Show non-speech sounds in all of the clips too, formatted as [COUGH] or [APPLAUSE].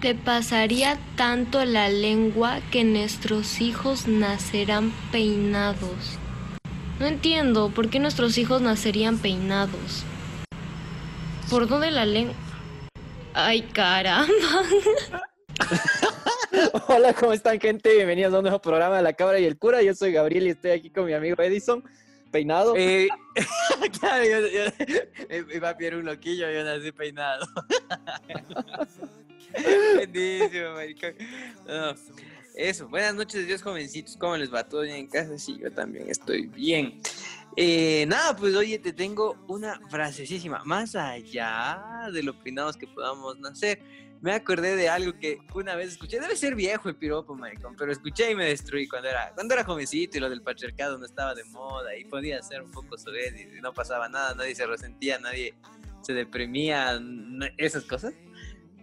te pasaría tanto la lengua que nuestros hijos nacerán peinados. No entiendo por qué nuestros hijos nacerían peinados. ¿Por dónde la lengua? Ay, caramba. [LAUGHS] Hola, ¿cómo están, gente? Bienvenidos a un nuevo programa de La Cabra y el Cura. Yo soy Gabriel y estoy aquí con mi amigo Edison, peinado. Eh, [LAUGHS] claro, yo, yo- mi papi era un loquillo, yo nací peinado. [LAUGHS] Bendísimo, maricón. No, Eso, buenas noches, Dios jovencitos. ¿Cómo les va? ¿Todo bien en casa? Sí, yo también estoy bien. Eh, nada, pues oye, te tengo una frasecísima. Más allá de lo peinados que podamos nacer, me acordé de algo que una vez escuché. Debe ser viejo el piropo, maricón, pero escuché y me destruí cuando era, cuando era jovencito y lo del patriarcado no estaba de moda y podía ser un poco soez y no pasaba nada, nadie se resentía, nadie se deprimía, esas cosas.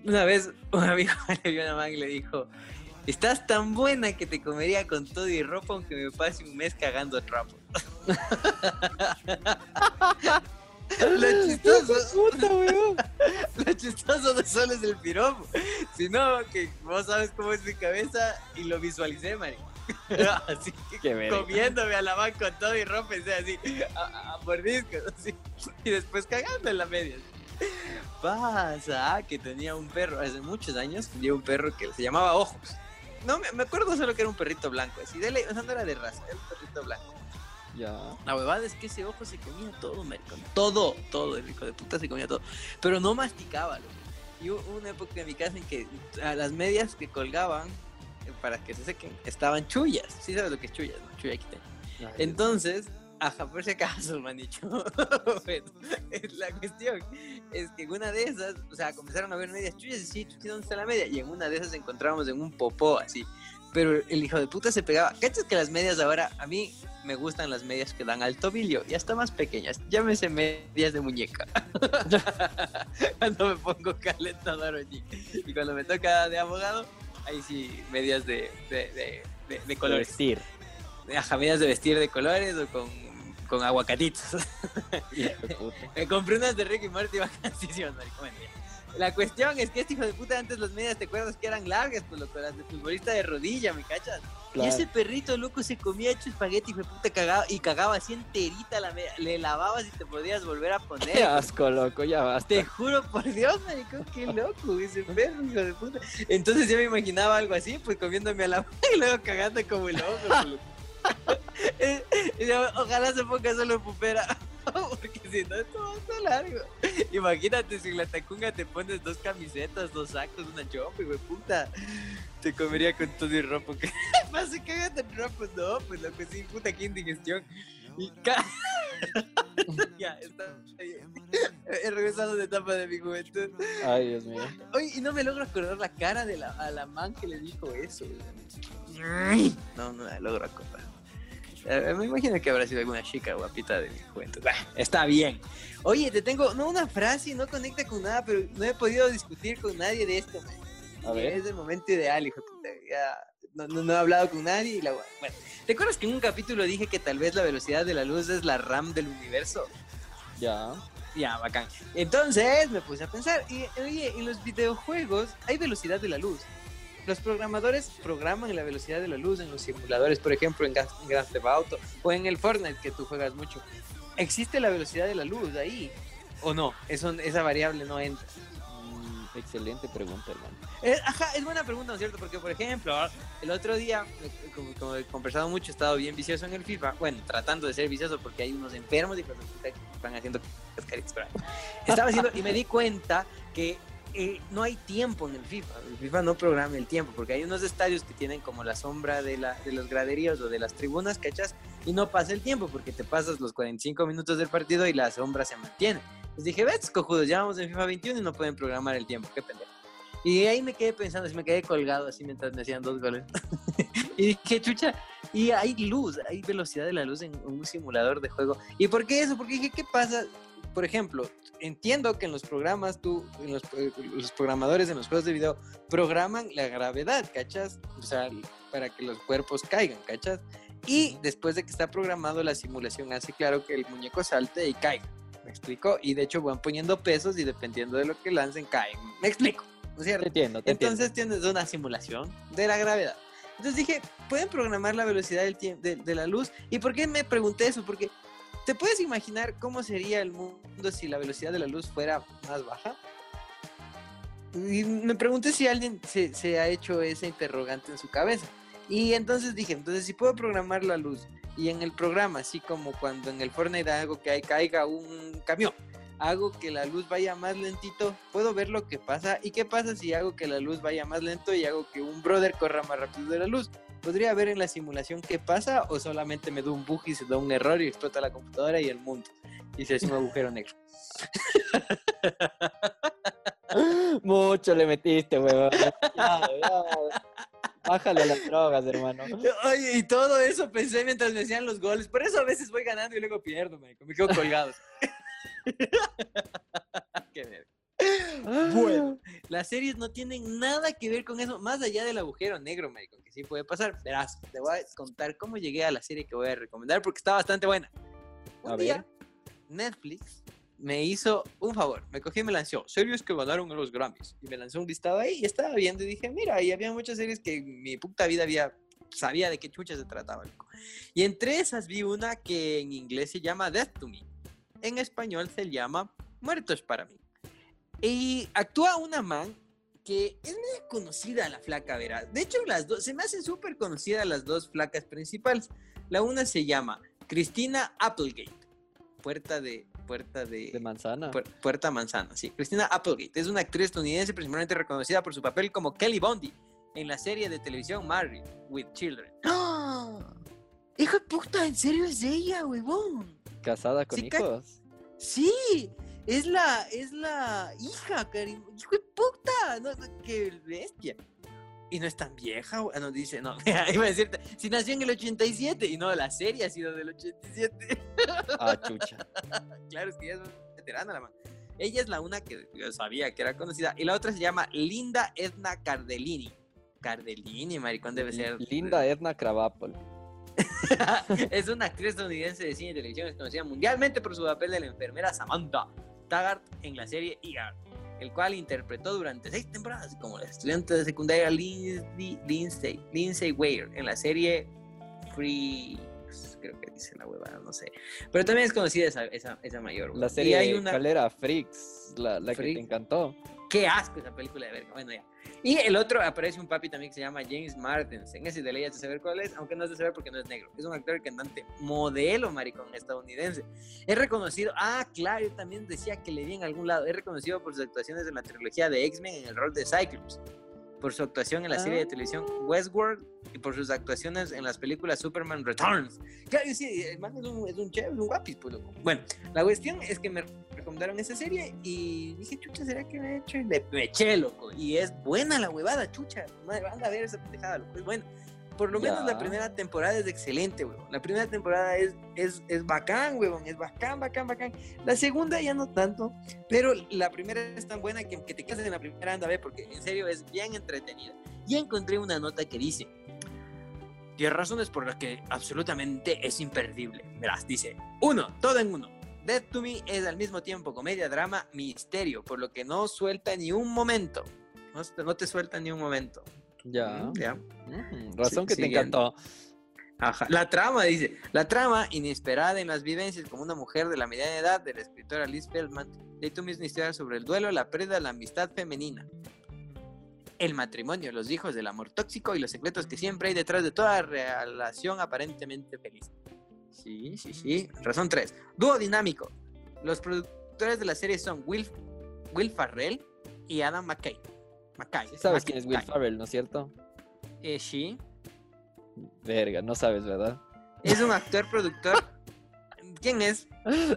Una vez un amigo [LAUGHS] le vio a una man y le dijo, estás tan buena que te comería con todo y ropa aunque me pase un mes cagando trapo. [LAUGHS] [LAUGHS] Lo chistoso, puta, weón! lo chistoso no solo es el piropo, sino que vos sabes cómo es mi cabeza y lo visualicé, Mari. Así que comiéndome a la man con todo y ropa, o sea, así, a, a mordiscos, así, y después cagando en la media. Pasa que tenía un perro, hace muchos años, tenía un perro que se llamaba Ojos. No, me, me acuerdo solo que era un perrito blanco, así, de ley, o sea, no era de raza, era un perrito blanco. Ya. La huevada es que ese ojo se comía todo, maricón. Todo, todo, el hijo de puta se comía todo. Pero no masticaba, loco. Y hubo una época en mi casa en que a las medias que colgaban eh, para que se sequen estaban chullas. ¿Sí sabes lo que es chullas? No? Chulla. Entonces, ajá, por si acaso, manicho. [LAUGHS] Bueno, la cuestión es que en una de esas, o sea, comenzaron a ver medias chullas y sí, chuchi, ¿dónde está la media? Y en una de esas encontramos en un popó así. Pero el hijo de puta se pegaba. ¿Cachas que las medias ahora, a mí me gustan las medias que dan al tobillo y hasta más pequeñas? Llámese medias de muñeca. [LAUGHS] cuando me pongo calentador allí. Y cuando me toca de abogado, ahí sí, medias de, de, de, de- de colores. Vestir. Ajá, medias de vestir de colores o con, con aguacatitos. Me compré unas de Ricky Martin [LAUGHS] vacaciones, maricón. La cuestión es que este hijo de puta antes las medias, ¿te acuerdas que eran largas? Pues loco, las de futbolista de rodilla, ¿me cachas? Y ese perrito loco se comía hecho espagueti, hijo de puta, cagaba, y cagaba así enterita la media. Le lavabas y te podías volver a [LAUGHS] Qué poner. asco, loco, ya basta. Te juro por Dios, maricón, qué loco ese [LAUGHS] perro, hijo de puta. Entonces yo me imaginaba algo así, pues comiéndome a la y luego cagando como el loco. [LAUGHS] Ojalá se ponga solo pupera. [LAUGHS] Porque si no, esto va a estar largo. Imagínate si en la tacunga te pones dos camisetas, dos sacos, una chopa, y puta. Te comería con todo y ropa. ¿Qué pasa? Cágate en ropa. No, pues lo que sí, puta, qué indigestión. Y ca- [LAUGHS] ya, está. He regresado de etapa de mi juventud. Ay, Dios mío. Oye, y no me logro acordar la cara de la, a la man que le dijo eso. güey. No, no la logro acordar. Eh, me imagino que habrá sido alguna chica guapita de mi juventud. Bah, está bien. Oye, te tengo, no una frase, no conecta con nada, pero no he podido discutir con nadie de esto. man. A ver. Es el momento ideal, hijo. Ya, no, no, no he hablado con nadie. Y la, bueno, ¿te acuerdas que en un capítulo dije que tal vez la velocidad de la luz es la RAM del universo? Ya. Ya, bacán. Entonces me puse a pensar, y oye, en los videojuegos hay velocidad de la luz. Los programadores programan la velocidad de la luz en los simuladores, por ejemplo, en Grand Theft Auto o en el Fortnite que tú juegas mucho. ¿Existe la velocidad de la luz ahí? ¿O no? Eso, esa variable no entra. Mm, excelente pregunta, hermano. Eh, ajá, es buena pregunta, ¿no es cierto? Porque, por ejemplo, el otro día, eh, como, como he conversado mucho, he estado bien vicioso en el FIFA. Bueno, tratando de ser vicioso porque hay unos enfermos y que van haciendo. [LAUGHS] Estaba haciendo y me di cuenta que eh, no hay tiempo en el FIFA. El FIFA no programa el tiempo porque hay unos estadios que tienen como la sombra de, la, de los graderíos o de las tribunas, ¿cachas? Y no pasa el tiempo porque te pasas los 45 minutos del partido y la sombra se mantiene. Les dije, ves, cojudos, ya vamos en FIFA 21 y no pueden programar el tiempo, qué pendejo. Y ahí me quedé pensando, así me quedé colgado así mientras me hacían dos goles. [LAUGHS] y dije, chucha, y hay luz, hay velocidad de la luz en un simulador de juego. ¿Y por qué eso? Porque dije, ¿qué pasa? Por ejemplo, entiendo que en los programas, tú, en los, eh, los programadores en los juegos de video programan la gravedad, ¿cachas? O sea, para que los cuerpos caigan, ¿cachas? Y después de que está programado, la simulación hace claro que el muñeco salte y caiga. ¿Me explico? Y de hecho van poniendo pesos y dependiendo de lo que lancen, caen. ¿Me explico? ¿no cierto? Te entiendo, te Entonces tienes una simulación de la gravedad. Entonces dije, ¿pueden programar la velocidad del de, de la luz? ¿Y por qué me pregunté eso? Porque ¿te puedes imaginar cómo sería el mundo si la velocidad de la luz fuera más baja? Y me pregunté si alguien se, ha hecho esa interrogante en su cabeza. Y entonces dije, entonces si puedo programar la luz y en el programa, así como cuando en el Fortnite hago que caiga un camión, hago que la luz vaya más lentito, puedo ver lo que pasa. ¿Y qué pasa si hago que la luz vaya más lento y hago que un brother corra más rápido de la luz? ¿Podría ver en la simulación qué pasa o solamente me da un bug y se da un error y explota la computadora y el mundo? Y se hace un agujero negro. [LAUGHS] Mucho le metiste, ya. [LAUGHS] Bájale a las drogas, hermano. Oye, y todo eso pensé mientras me hacían los goles. Por eso a veces voy ganando y luego pierdo, marico. Me quedo colgado. [LAUGHS] Qué. Bueno. Las series no tienen nada que ver con eso, más allá del agujero negro, marico, que sí puede pasar. Verás, te voy a contar cómo llegué a la serie que voy a recomendar porque está bastante buena. Un A día, ver. Netflix me hizo un favor. Me cogí y me lanzó series que ganaron los Grammys. Y me lanzó un listado ahí y estaba viendo y dije, mira, y había muchas series que mi puta vida había sabía de qué chucha se trataba. Y entre esas vi una que en inglés se llama Death to Me. En español se llama Muertos para mí. Y actúa una man que es medio conocida la flaca, verás. De hecho, las dos, se me hacen súper conocidas las dos flacas principales. La una se llama Cristina Applegate. Puerta de... Puerta de... De manzana. Puer- Puerta Manzana, sí. Cristina Applegate es una actriz estadounidense principalmente reconocida por su papel como Kelly Bondi en la serie de televisión Married with Children. ¡Ah! ¡Hijo de puta! ¿En serio es ella, huevón? Casada con Sí, hijos. Sí, es la, es la hija, Karim. ¡Hijo de puta! No, no, ¡Qué bestia! Y no es tan vieja. Ah, no, dice, no, [LAUGHS] iba a decirte, si nació en el 87, y no, la serie ha sido del 87. Ah, chucha. [LAUGHS] claro, es que ella es veterana la man. Ella es la una que yo sabía que era conocida. Y la otra se llama Linda Edna Cardellini. Cardellini, maricón, debe ser. Linda Edna Krabappel. [LAUGHS] es una actriz estadounidense de cine y televisión, es conocida mundialmente por su papel de la enfermera Samantha Taggart en la serie ER, el cual interpretó durante seis temporadas como la estudiante de secundaria Lindsay, Lindsay, Lindsay Ware en la serie Freaks, creo que dice la huevada, no sé. Pero también es conocida esa, esa, esa mayor. La y serie hay una... ¿cuál era? Freaks, la, la que te encantó. Qué asco esa película de verga. Bueno, ya. Y el otro aparece un papi también que se llama James Martins. En ese de ley de saber cuál es, aunque no es de saber porque no es negro. Es un actor y cantante modelo, maricón, estadounidense. Es reconocido. Ah, claro, yo también decía que le vi en algún lado. Es reconocido por sus actuaciones en la trilogía de X-Men en el rol de Cyclops. Por su actuación en la serie de televisión Westworld y por sus actuaciones en las películas Superman Returns. Claro, sí, el man es un, es un chévere, es un guapis, pues, loco. Bueno, la cuestión es que me recomendaron esa serie y dije, chucha, ¿será que me he hecho? Y le- me eché, loco. Y es buena la huevada, chucha. Madre, anda a ver esa pendejada, loco. Es buena. Por lo menos Ya. la primera temporada es excelente, huevón. La primera temporada es, es, es bacán, huevón. Es bacán, bacán, bacán. La segunda ya no tanto, pero la primera es tan buena que, que te quedas en la primera anda a ver porque en serio es bien entretenida. Y encontré una nota que dice, 10 razones por las que absolutamente es imperdible. Verás, dice, uno, todo en uno. Death to Me es al mismo tiempo comedia, drama, misterio, por lo que no suelta ni un momento. No, no te suelta ni un momento. Ya. Mm, ya. Ujú, Razón Sí, que te encantó. Ajá. La trama, dice, la trama inesperada en las vivencias como una mujer de la mediana edad de la escritora Liz Feldman, de tu misma historia sobre el duelo, la pérdida, la amistad femenina, el matrimonio, los hijos, el amor tóxico y los secretos que siempre hay detrás de toda relación aparentemente feliz. Sí, sí, sí. Razón 3. Dúo dinámico. Los productores de la serie son Will, Will Farrell y Adam McKay. McKay. Sí sabes quién es Will. Farrell, ¿no es cierto? Eh, sí. Verga, no sabes, ¿verdad? Es un actor productor. [LAUGHS] ¿Quién es?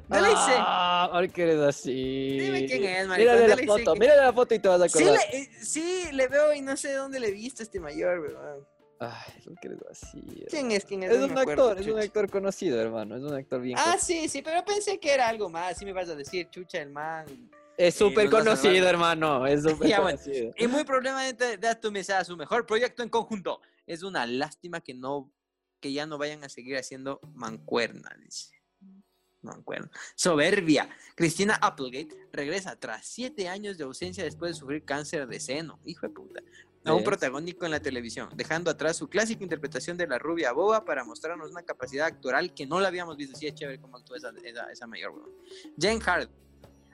Dale y sé. Ah, ¿por qué eres así? Dime quién es, maricón, Mírale la dale foto, que- mírale la foto y te vas a Sí acordar. le, eh, sí, le veo y no sé dónde le he visto a este mayor, ¿verdad? Ay, ¿por qué eres así? hermano? ¿Quién es? ¿Quién es? Es No un acuerdo, actor, es un actor conocido, hermano. Es un actor bien Ah, conocido. sí, sí, pero pensé que era algo más. Sí me vas a decir, chucha, el man. Es súper conocido, hermano. Es [LAUGHS] súper bueno. conocido. Y muy probablemente Me sea su mejor proyecto en conjunto. Es una lástima que no que ya no vayan a seguir haciendo mancuerna, dice. Acuerdo. Soberbia. Cristina Applegate regresa tras siete años de ausencia después de sufrir cáncer de seno. Hijo de puta. A un protagónico en la televisión, dejando atrás su clásica interpretación de la rubia boba para mostrarnos una capacidad actoral que no la habíamos visto. Sí, es chévere cómo actúa esa, esa, esa mayor. Jane Hart.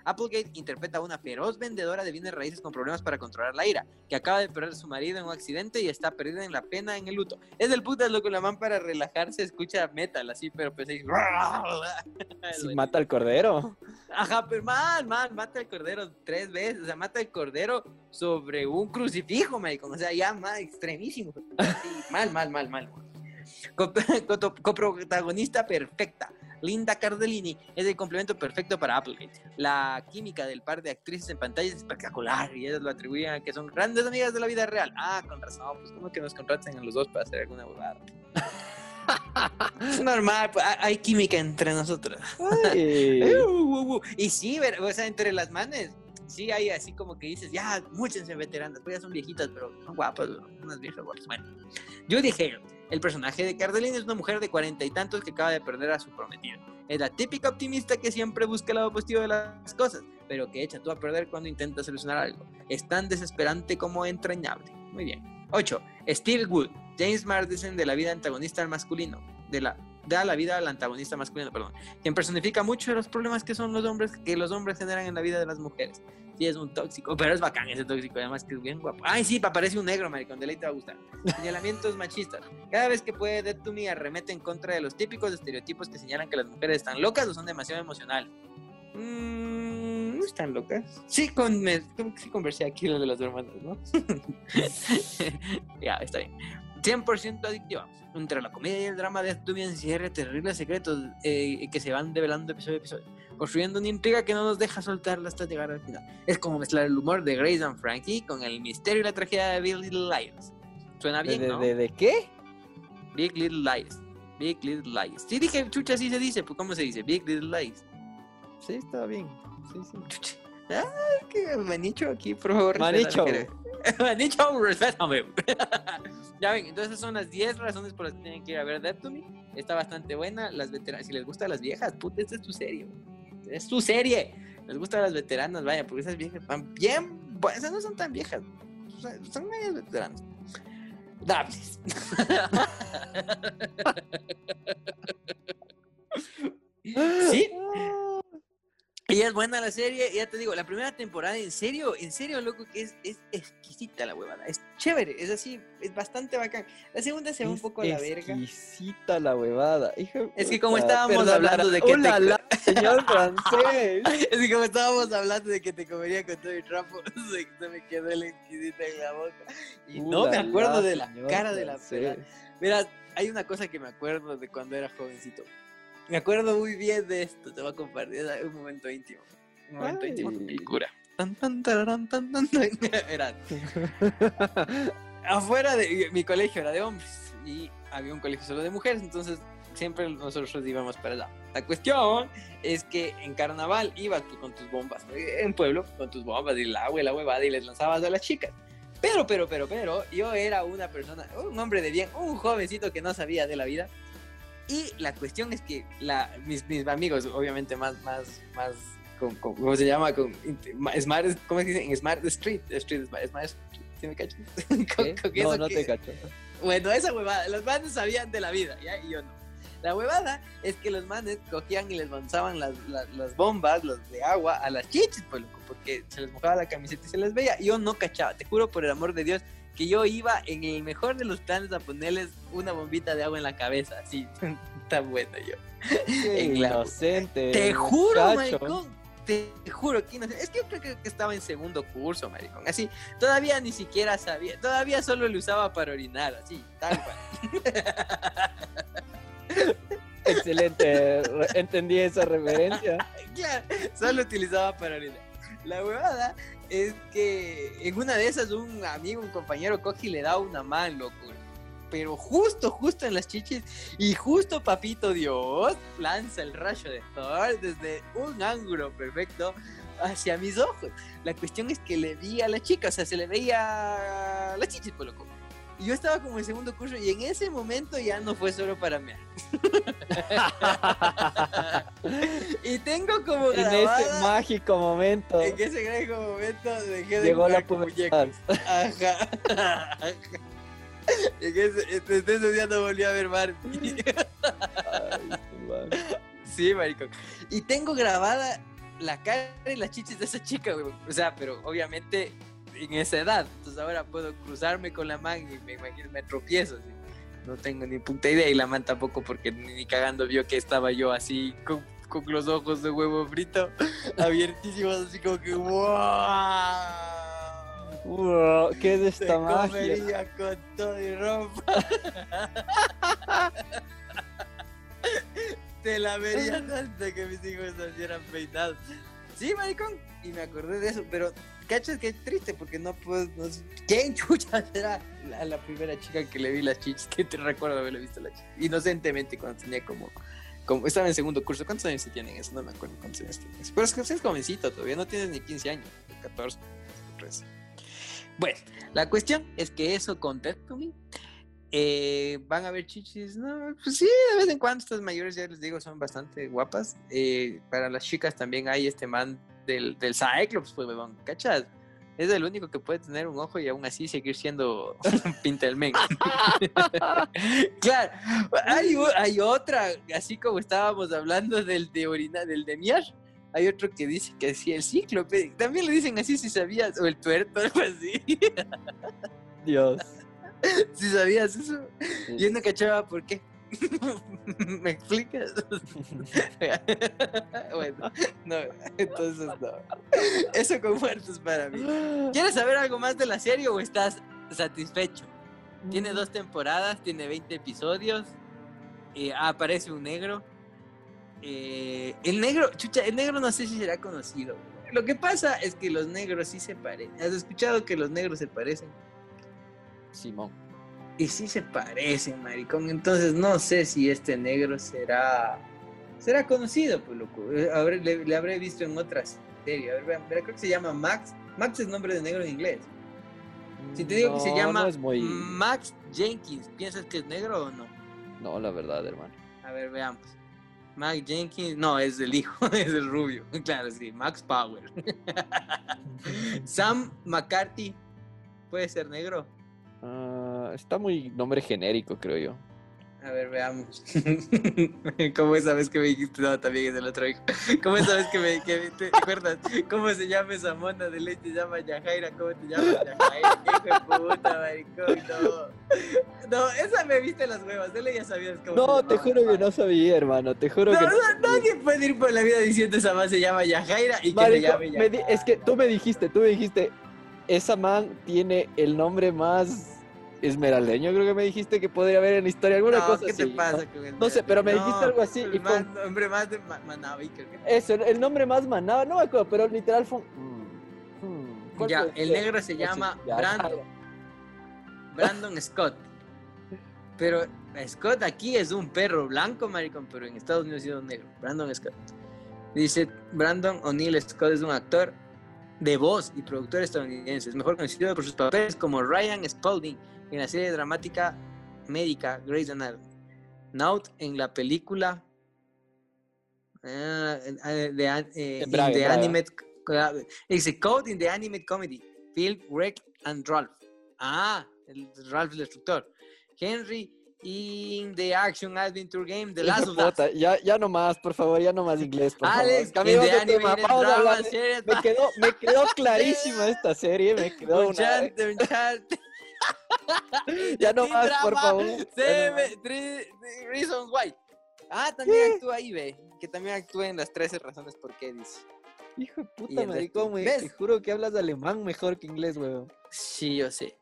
Applegate interpreta a una feroz vendedora de bienes raíces con problemas para controlar la ira, que acaba de perder a su marido en un accidente y está perdida en la pena en el luto. Es del putas, loco, la man para relajarse escucha metal así, pero pues ahí... [LAUGHS] Mata al cordero. Ajá, pero man, man, mata al cordero tres veces, o sea, mata al cordero sobre un crucifijo, marico, o sea, ya más extremísimo. [LAUGHS] Sí, mal, mal, mal, mal. Co- [LAUGHS] co- Coprotagonista perfecta. Linda Cardellini es el complemento perfecto para Applegate. La química del par de actrices en pantalla es espectacular y ellas lo atribuyen a que son grandes amigas de la vida real. Ah, con razón, pues como que nos contratan a los dos para hacer alguna huevada. [LAUGHS] es normal, pues, hay- química entre nosotros. Uh, uh, uh. Y sí, o sea, entre las manes, sí hay así como que dices, ya, múchense veteranas, pues ya son viejitas, pero son guapas, unas viejas guapas. Bueno, yo dije, el personaje de Cardellini es una mujer de cuarenta y tantos que acaba de perder a su prometido. Es la típica optimista que siempre busca el lado positivo de las cosas, pero que echa tú a perder cuando intenta solucionar algo. Es tan desesperante como entrañable. Muy bien. 8. Steve Wood, James Marsden de la vida antagonista al masculino, de la da la vida al antagonista masculino, perdón quien personifica mucho los problemas que son los hombres, que los hombres generan en la vida de las mujeres. Sí, es un tóxico, pero es bacán ese tóxico, además que es bien guapo. Ay, sí, pa- parece un negro, maricón, de ley te va a gustar. Señalamientos machistas. Cada vez que puede, Dead to Me arremete en contra de los típicos estereotipos que señalan que las mujeres están locas o son demasiado emocionales. Mm, no están locas. Sí, con, me, sí conversé aquí lo de las hermanas, ¿no? [LAUGHS] ya, está bien. 100% adictiva. Entre la comedia y el drama de Death encierra terribles secretos eh, que se van develando episodio a episodio, construyendo una intriga que no nos deja soltarla hasta llegar al final. Es como mezclar el humor de Grace and Frankie con el misterio y la tragedia de Big Little Lies. Suena ¿De, bien, de, ¿no? de- de qué? Big Little Lies. Big Little Lies. Sí dije, chucha, así se dice. Pues, ¿Cómo se dice? Big Little Lies. Sí, está bien. Sí, sí. Chucha. Ah, que Manicho aquí, por favor. Manicho. [LAUGHS] Manicho, respétame. [LAUGHS] ya ven, entonces son las 10 razones por las que tienen que ir a ver Death to Me. Está bastante buena. Las veteranas, si les gustan las viejas, puta, esta es tu serie. Es tu serie. Les gustan las veteranas, vaya, porque esas viejas van bien. bu- Esas no son tan viejas. Son medias veteranas. Davis. [LAUGHS] Sí. Y es buena la serie, ya te digo, la primera temporada, en serio, en serio, loco, que es, es exquisita la huevada, es chévere, es así, es bastante bacán. La segunda se va un Es poco a la verga. Exquisita la huevada. Hija Es que como estábamos perdonará. hablando de que te- ¡Ulala, señor [LAUGHS] francés! Es que como estábamos hablando de que te comería con todo el trapo, [LAUGHS] se, se me quedó la exquisita en la boca. Y no me acuerdo de la cara de la francés. Verás, hay una cosa que me acuerdo de cuando era jovencito. Me acuerdo muy bien de esto, te voy a compartir es un momento íntimo. Un momento Ay. íntimo cura. Tan, tan, tararán, tan, tan, tan. [LAUGHS] Era [LAUGHS] afuera de mi colegio era de hombres y había un colegio solo de mujeres, entonces siempre nosotros íbamos para allá. La cuestión es que en carnaval ibas tú con tus bombas, en pueblo con tus bombas y el agua y la huevada y les lanzabas a las chicas. Pero, pero, pero, pero, yo era una persona, un hombre de bien, un jovencito que no sabía de la vida. Y la cuestión es que la, mis, mis amigos, obviamente más, más, más, con, con- ¿cómo se llama? Con, smart, ¿cómo se dice? En Smart Street, Street Smart, Smart Street, ¿sí me cachas? [LAUGHS] Con No, no que- te cacho. bueno, esa huevada, los manes sabían de la vida, ¿ya? Y yo no. La huevada es que los manes cogían y les lanzaban las, las, las bombas, los de agua, a las chichis, pues, loco, porque se les mojaba la camiseta y se les veía. Yo no cachaba, te juro por el amor de Dios, que yo iba en el mejor de los planes a ponerles una bombita de agua en la cabeza, así, [LAUGHS] tan bueno yo. Qué En la- inocente. Te juro, muchacho. maricón. Te juro que. Es que yo creo que- estaba en segundo curso, maricón. Así, todavía ni siquiera sabía. Todavía solo lo usaba para orinar, así, tal cual. [LAUGHS] Excelente. Entendí esa referencia. claro, solo utilizaba para orinar. La huevada es que en una de esas un amigo, un compañero coge y le da una mano, loco. Pero justo, justo en las chichis y justo Papito Dios lanza el rayo de Thor desde un ángulo perfecto hacia mis ojos. La cuestión es que le vi a la chica, o sea, se le veía las chichis, pues loco. Yo estaba como en segundo curso y en ese momento ya no fue solo para mí. [LAUGHS] y tengo como En grabada... ese mágico momento En ese mágico momento dejé de llegó la pubertad. Ajá. [LAUGHS] En ese, desde ese día no volví a ver Barbie. Ay. Sí, maricón. Y tengo grabada la cara y las chichis de esa chica, güey. O sea, pero obviamente en esa edad. Entonces ahora puedo cruzarme con la man y me imagino, me tropiezo. así. No tengo ni puta idea. Y la man tampoco, porque ni, cagando vio que estaba yo así con, con los ojos de huevo frito [LAUGHS] abiertísimos, así como que ¡wow! Wow, ¿Qué es esta magia? comería con todo y ropa. [LAUGHS] Te la vería tanto que mis hijos salieran peinados. Sí, maricón. Y me acordé de eso, pero cachas que es triste porque no puedo. No sé- ¿Quién [LAUGHS] chucha será la, la primera chica que le vi las chichis? Que te recuerdo haberle visto las chichis. Inocentemente cuando tenía como. como estaba en segundo curso. ¿Cuántos años se tienen eso? No me acuerdo cuántos años tienes. Pero es que es jovencito todavía, no tienes ni 15 años, 14. 13. Bueno, la cuestión es que eso con Me eh, van a ver chichis, no, pues sí, de vez en cuando estas mayores, ya les digo, son bastante guapas. Eh, para las chicas también hay este man del, del Cyclops, pues, weón, ¿cachas? Es el único que puede tener un ojo y aún así seguir siendo [LAUGHS] pinta el men. [LAUGHS] claro, hay, hay otra, así como estábamos hablando del de orina, del de miar. Hay otro que dice que sí, el cíclope. También le dicen así si sabías, o el tuerto, [LAUGHS] algo así. Dios. si sabías eso. Yo no cachaba por qué. [LAUGHS] ¿Me explicas? [LAUGHS] bueno, no, entonces no. Eso con muertos para mí. ¿Quieres saber algo más de la serie o estás satisfecho? Tiene dos temporadas, tiene 20 episodios. eh, aparece un negro. eh, el negro, chucha, el negro no sé si será conocido. Lo que pasa es que los negros sí se parecen. ¿Has escuchado que los negros se parecen? Simón. Y sí se parecen, maricón. Entonces no sé si este negro será será conocido, pues loco. Eh, habré- le, le habré visto en otras series. A ver, vean, creo que se llama Max. Max es nombre de negro en inglés. Si te digo que se llama No, es muy... Max Jenkins, ¿piensas que es negro o no? no, la verdad, hermano. A ver, veamos. Max Jenkins, no, es el hijo, [LAUGHS] es el rubio. [LAUGHS] Claro, sí, Max Power. [LAUGHS] Sam McCarthy, ¿puede ser negro? Ah, está muy nombre genérico, creo yo. A ver, veamos. [LAUGHS] ¿Cómo esa vez que me dijiste? No, también es el otro hijo. [LAUGHS] ¿Cómo esa vez que me... Que, ¿Te acuerdas? ¿Cómo se llama esa mona de leche? Se llama Yajaira. ¿Cómo te llamas Yajaira? ¡Qué hijo de puta, maricón! No. No, esa me viste las huevas. Dele ya sabías cómo No, se te juro que no sabía, hermano. Te juro No, que no. no, nadie puede ir por la vida diciendo esa man se llama Yajaira y que se Marico, llame di- Yajaira. es que tú me dijiste, tú me dijiste, esa man tiene el nombre más esmeraldeño, creo que me dijiste que podría haber en la historia, alguna No, cosa ¿qué así. te pasa ¿no? con el No sé, pero me dijiste algo así fue- hombre más de Ma- creo que. Eso, el nombre más manaba, no me acuerdo, pero literal fue un- mm, mm, ¿cuál Ya, el negro se llama ya, Brandon. Brandon Scott. Pero Scott aquí es un perro blanco, maricón, pero en Estados Unidos es un negro. Brandon Scott. Dice, Brandon O'Neill Scott es un actor de voz y productor estadounidense. Es mejor conocido por sus papeles como Ryan Spalding en la serie dramática médica Grey's Anatomy. Naut en la película ah, eh, de, an- eh, Braga, the animate dice Code in the animate comedy Phil Wreck and Ralph. Ah el Ralph el destructor. Henry in the action adventure game The Last of [LAUGHS] Us. ya, ya no más, por favor, ya no más inglés, por Alex favor. the de tema, vamos a hablar de- Me quedó, me quedó [LAUGHS] clarísima esta serie, me quedó una... [LAUGHS] Ya no más, por favor. Seven- three- three Reasons Why ah también actúa ahí ve que también actúa en las 13 razones por qué dice Hijo de puta, resto. me- te juro que hablas alemán mejor que inglés, weón. Sí, yo sé.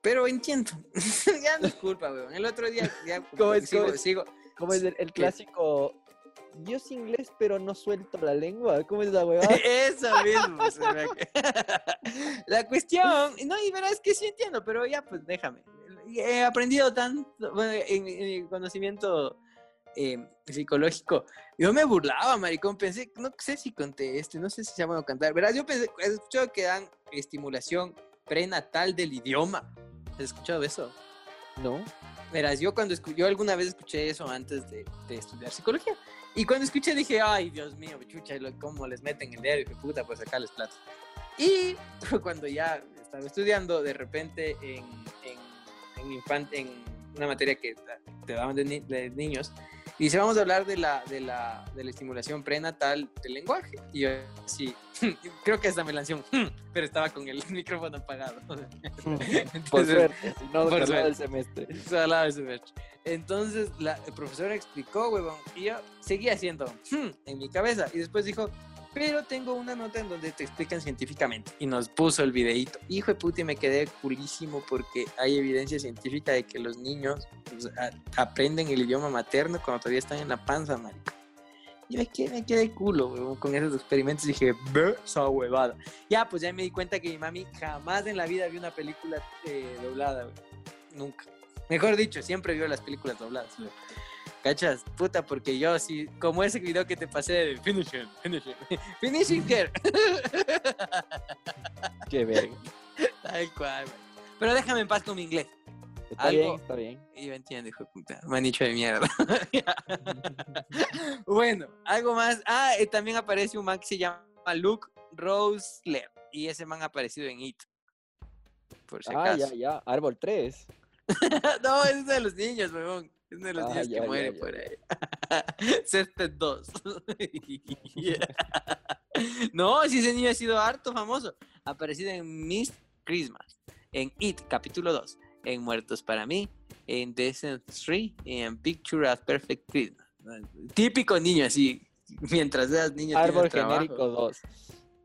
Pero entiendo. [LAUGHS] ya no es culpa, weón. El otro día ya ¿Cómo es, sigo, cómo es? sigo. ¿Cómo es el, el clásico? Yo sé inglés, pero no suelto la lengua. ¿Cómo es la huevada? [LAUGHS] Eso mismo. [LAUGHS] La cuestión, no, y verás que sí entiendo, pero ya pues déjame. He aprendido tanto bueno, en, en mi conocimiento eh, psicológico. Yo me burlaba, maricón. Pensé, no sé si conté este, no sé si se llama cantar. Verás, yo pensé, he escuchado que dan estimulación prenatal del idioma. ¿Has escuchado eso? No. Verás, yo cuando yo alguna vez escuché eso antes de, de estudiar psicología. Y cuando escuché dije, ay, Dios mío, chucha, cómo les meten el dedo, de puta, pues sacarles plata. Y [LAUGHS] cuando ya estaba estudiando, de repente en, en, en, en una materia que te daban de, ni- de niños, y dice, vamos a hablar de la, de la, de la estimulación prenatal del lenguaje. Y yo, sí, [LAUGHS] creo que hasta me lancé un, [LAUGHS] pero estaba con el [LAUGHS] micrófono apagado. Por suerte, no, por suerte. del semestre. del semestre. Entonces la el profesora explicó, huevón, y yo seguía haciendo en mi cabeza. Y después dijo, pero tengo una nota en donde te explican científicamente. Y nos puso el videíto. Hijo de puta, y me quedé culísimo porque hay evidencia científica de que los niños pues, aprenden el idioma materno cuando todavía están en la panza, marico. Y me quedé, me quedé culo, con esos experimentos. Y dije, "Ve esa huevada. Ya, pues ya me di cuenta que mi mami jamás en la vida vio una película eh, doblada. Nunca. Mejor dicho, siempre vio las películas dobladas. ¿Cachas? Puta, porque yo sí, como ese video que te pasé de Finishing, [LAUGHS] Finishing, Finishing Care. Qué verga. Tal cual. Pero déjame en paz con mi inglés. Está Algo- bien, está bien. Y yo entiendo, hijo de puta. Manicho de mierda. [LAUGHS] bueno, algo más. Ah, eh, también aparece un man que se llama Luke Rosler. Y ese man ha aparecido en It. Por si Ah, acaso. ya, ya. Árbol 3. [LAUGHS] no, es de los niños, weón. Es de los Ah, niños ya, que ya, mueren ya, por ahí. [LAUGHS] Césped 2. [LAUGHS] no, si ese niño ha sido harto famoso. Ha aparecido en Miss Christmas, en It, capítulo 2, en Muertos para mí, en Descent 3 y en Picture of Perfect Christmas. Típico niño así. Mientras seas niño, Árbol trabajo. genérico 2.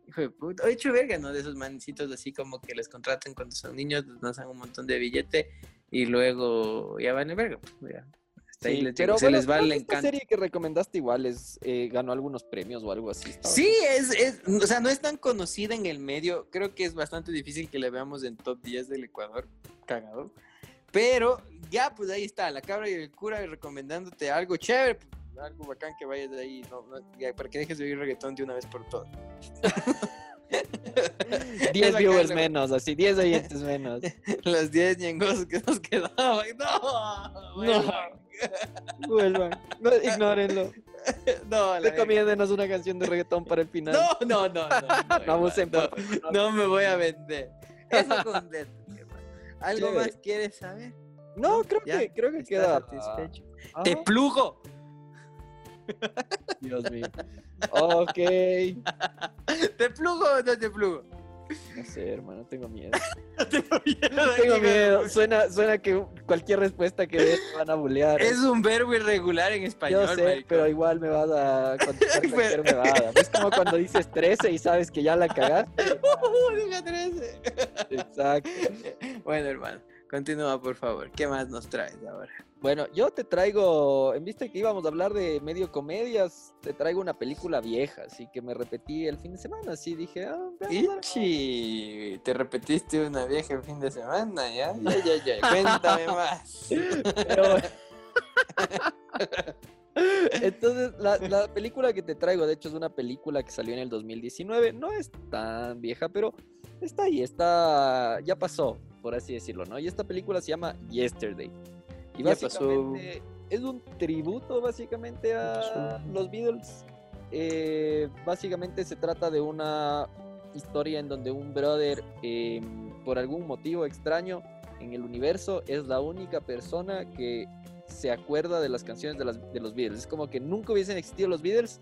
Hijo de puta. Hecho verga, ¿no? De esos mancitos así como que les contratan cuando son niños, les lanzan un montón de billete y luego ya van en verga. pues, ya. Hasta ahí Sí, les pero se bueno, les va el que esta encanto. serie que recomendaste igual es, eh, ganó algunos premios o algo así. Sí, es, es, o sea, no es tan conocida en el medio. Creo que es bastante difícil que la veamos en top 10 del Ecuador. Cagado. Pero ya, pues ahí está, la cabra y el cura recomendándote algo chévere, pues, algo bacán que vayas de ahí, no, no, ya, para que dejes de oír reggaetón de una vez por todas. [LAUGHS] [LAUGHS] 10 Esa viewers menos, así, 10 oyentes menos. [LAUGHS] Las 10 ñengos que nos quedaban. No, bueno, [LAUGHS] Vuelvan, no, ignórenlo. no. Recomiéndenos una canción de reggaetón para el final. no, no, no, no, no, No abusen, no, por favor. no me voy a vender. Eso hermano. ¿Algo Chévere. más quieres saber? No, creo ¿Ya? que, creo que ¿Estás queda. satisfecho? Ah, ¡Te plugo! Dios mío. Ok. ¿Te plugo o no te plugo? No sé, hermano, tengo miedo. [LAUGHS] Tengo miedo. Tengo miedo. Suena, suena que cualquier respuesta que dé van a bulear. Es un verbo irregular en español, Yo sé, marico. pero igual me vas a contestar [LAUGHS] cualquier. Es como cuando dices 13 y sabes que ya la cagaste. [LAUGHS] Uh, diga 13. Exacto. Bueno, hermano, continúa, por favor. ¿Qué más nos traes ahora? Bueno, yo te traigo, en vista que íbamos a hablar de medio comedias, te traigo una película vieja, así que me repetí el fin de semana, así dije, ah, Ichi, te repetiste una vieja el fin de semana, ¿ya? Ya, ya, ya. [LAUGHS] Cuéntame más. Pero- Entonces, la, la película que te traigo, de hecho, es una película que salió en el 2019. No es tan vieja, pero está ahí, está. Ya pasó, por así decirlo, ¿no? Y esta película se llama Yesterday. Y básicamente es un tributo, básicamente, a los Beatles. Eh, básicamente se trata de una historia en donde un brother, eh, por algún motivo extraño en el universo, es la única persona que se acuerda de las canciones de, las- de los Beatles. Es como que nunca hubiesen existido los Beatles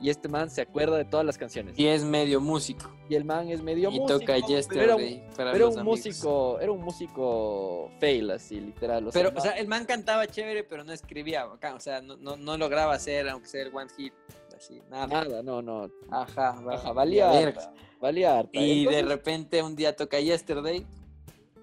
y este man se acuerda de todas las canciones. Y es medio músico. Y el man es medio Y músico, toca pero era un, Yesterday para era los un amigos. músico, era un músico fail así, literal. o sea, Pero, o sea, el man cantaba chévere, pero no escribía. O sea, no, no, no lograba hacer, aunque sea el one hit. Así, nada. nada, no, no. Ajá, Ajá, valía harta, valía harta. Y de repente un día toca Yesterday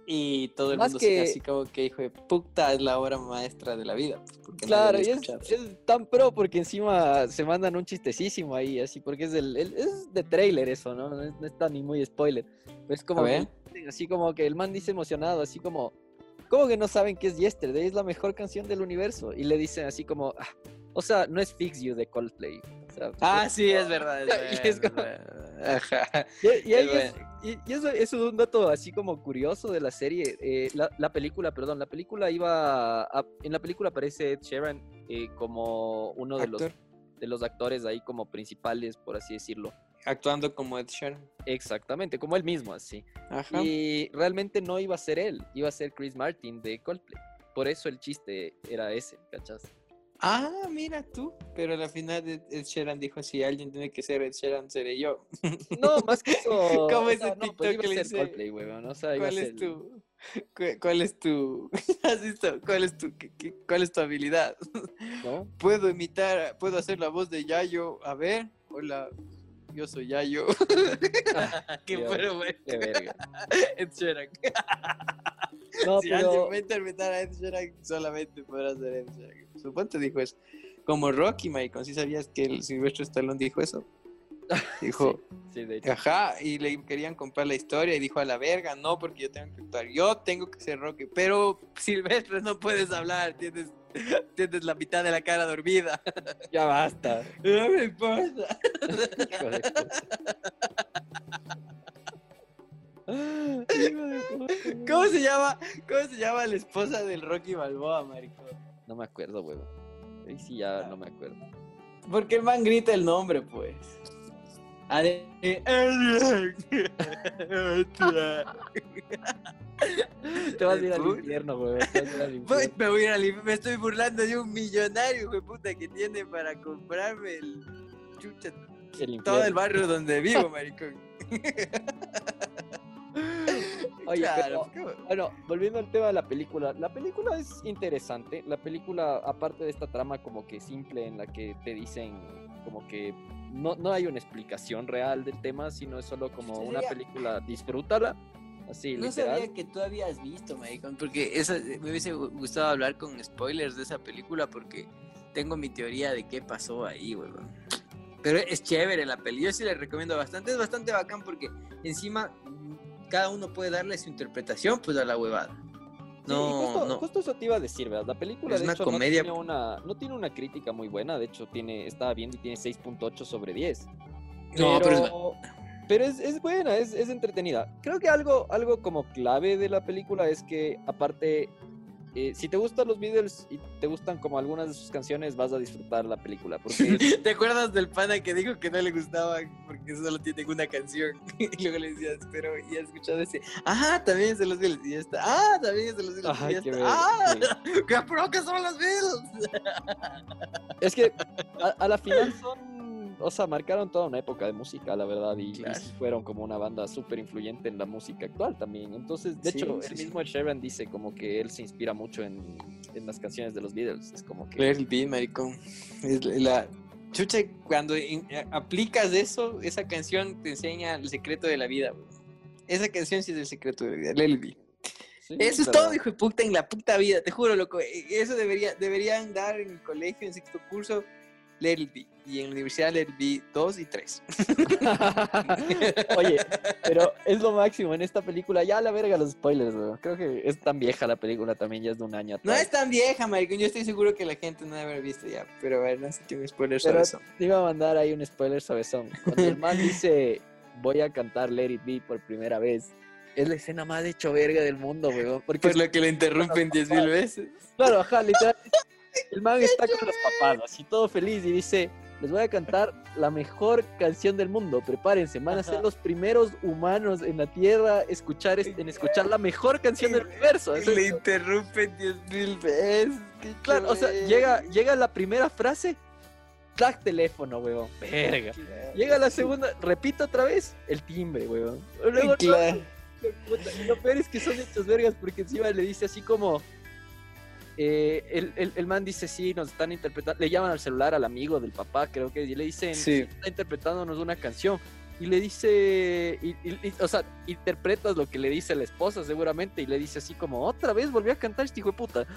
y todo el Más mundo que- se queda así como que hijo de puta es la obra maestra de la vida. pues, Claro, y es, escuchaba. es tan pro porque encima se mandan un chistecísimo ahí, así, porque es el, el- es de trailer eso, ¿no? No, es, no está ni muy spoiler. Es como que así como que el man dice emocionado, así como, ¿cómo que no saben que es Yesterday? Es la mejor canción del universo. Y le dicen así como, "Ah, o sea, no es Fix You de Coldplay. O sea, Ah, sí, [LAUGHS] es verdad. Es Y es como- verdad. Ajá. [LAUGHS] y, y [LAUGHS] ahí es es, y, y eso, eso es un dato así como curioso de la serie. eh, la, la película, perdón, la película iba. a- en la película aparece Ed Sheeran eh, como uno de los, de los actores ahí como principales, por así decirlo. Actuando como Ed Sheeran. Exactamente, como él mismo, así. Ajá. Y realmente no iba a ser él, iba a ser Chris Martin de Coldplay. Por eso el chiste era ese, ¿cachas? Ah, mira tú. Pero al final Ed Ed Sheeran dijo, si alguien tiene que ser Ed Sheeran, seré yo. [LAUGHS] No, más que eso. [LAUGHS] ¿Cómo sea, no, TikTok pues iba que le dice, Coldplay, weón. O sea, iba a ¿Cuál ser es tu... cu- ¿Cuál es tu... [LAUGHS] ¿Has visto? ¿Cuál es tu... qué- qué- ¿Cuál es tu habilidad? ¿no? Puedo imitar, puedo hacer la voz de Yayo. A ver, hola, yo soy Yayo. Qué bueno, güey. Qué verga. Ed Sheeran. No, si pero. alguien va a interpretar a Ed Sheeran, solamente podrá ser Ed Sheeran. Suponte dijo eso. Como Rocky, Michael. ¿Sí sabías que el Silvestre Stallone dijo eso? [LAUGHS] Dijo, Sí, de hecho. ajá, y le querían comprar la historia y dijo a la verga, no, porque yo tengo que actuar, yo tengo que ser Rocky, pero Silvestre no puedes hablar, tienes, tienes la mitad de la cara dormida. [LAUGHS] Ya basta. [LAUGHS] No me importa. [LAUGHS] ¿Cómo se llama? ¿Cómo se llama la esposa del Rocky Balboa, maricón? No me acuerdo, huevo. Ahí sí ya no me acuerdo. Porque el man grita el nombre, pues. [LAUGHS] Te vas a ir al infierno, huevo. Te vas a ir al Voy- infierno. Me voy a ir me estoy burlando de un millonario, hijo de puta, que tiene para comprarme el chucha El todo el barrio donde vivo, [LAUGHS] maricón. Oye, Claro, pero- ¿qué- Bueno, volviendo al tema de la película, la película es interesante. La película, aparte de esta trama como que simple en la que te dicen como que no, no hay una explicación real del tema, sino es solo como Sí, una sería- película, disfrútala, así No literal. sabía que tú habías visto, maricón, porque esa, me hubiese gu- gustado hablar con spoilers de esa película porque tengo mi teoría de qué pasó ahí, weón. Pero es chévere la peli, yo sí la recomiendo bastante, es bastante bacán porque encima cada uno puede darle su interpretación pues a la huevada. Sí, No, justo, no. justo eso te iba a decir, ¿verdad? La película Es de una hecho comedia. no tiene una no tiene una crítica muy buena, de hecho tiene estaba viendo y tiene 6.8 sobre 10. No, pero es- pero es, es buena, es, es entretenida. Creo que algo, algo como clave de la película es que, aparte, eh, si te gustan los Beatles y te gustan como algunas de sus canciones, vas a disfrutar la película. Porque [LAUGHS] ¿Te acuerdas del pana que dijo que no le gustaba porque solo tienen una canción? [LAUGHS] Y luego le decías, pero ya has escuchado ese. Ah, también es de los Beatles. Y ya está. Ah, también es de los Beatles. Y ya está. Ah, [LAUGHS] qué pro que son los Beatles. es que a, a la final son, o sea, marcaron toda una época de música, la verdad, y, Claro. sí fueron como una banda súper influyente en la música actual también. Entonces, de Sí, hecho, sí, el sí. mismo Sheeran dice como que él se inspira mucho en, en las canciones de los Beatles. Es como que... Maricón. Es la chucha, cuando in- a- aplicas eso, esa canción te enseña el secreto de la vida. Esa canción sí es el secreto de la vida, sí, Eso es todo, hijo de puta, en la puta vida, te juro, loco. Eh, Eso debería, deberían dar en el colegio, en sexto curso, Be. Y en la universidad, be 2 y 3. [LAUGHS] Oye, pero es lo máximo en esta película. Ya la verga los spoilers, weón. Creo que es tan vieja la película también, ya es de un año No atrás. es tan vieja, maricón. Yo estoy seguro que la gente no debe haber visto ya. Pero a ver, no sé qué un spoiler Pero eso. te iba a mandar ahí un spoiler suavezón. Cuando el man dice, voy a cantar Let It Be por primera vez, es la escena más hecho verga del mundo, weón. Porque, Por lo que le interrumpen 10 mil veces. claro, ajá, literal. El man está con los papás, así todo feliz, y dice, les voy a cantar la mejor canción del mundo, prepárense, van a ser los primeros humanos en la Tierra escuchar, en escuchar la mejor canción del universo. Y le interrumpen 10 mil veces. Claro, o sea, llega, llega la primera frase, clac teléfono, weón. Verga. Llega la segunda, repito otra vez, el timbre, weón. Luego, Claro. y lo peor es que son hechos vergas porque encima le dice así como. Eh, el, el- el man dice, sí, nos están interpretando. Le llaman al celular al amigo del papá, creo que, y le dicen, Sí. "Sí, está interpretándonos una canción. Y le dice, y, y- y- o sea, interpretas lo que le dice la esposa seguramente, y le dice así como, otra vez volvió a cantar este hijo de puta.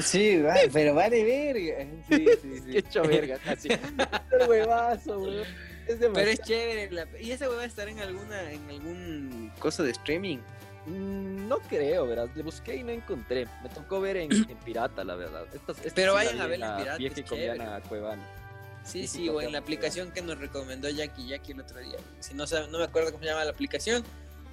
Sí, va, [LAUGHS] pero vale verga. Sí, sí, [LAUGHS] sí. Qué hecho verga, casi. [LAUGHS] Este huevazo, weón. Es Pero es chévere. la- ¿Y esa va a estar en alguna, en algún cosa de streaming? Mm, No creo, verás. Le busqué y no encontré. Me tocó ver en, [CLEARS THROAT] en pirata, la verdad. Estas- estas Pero vayan a verla en pirata, Vieja y Cuevana. Sí, Sí, o en la aplicación que nos recomendó Jackie Jackie el otro día. Si no, no me acuerdo cómo se llama la aplicación,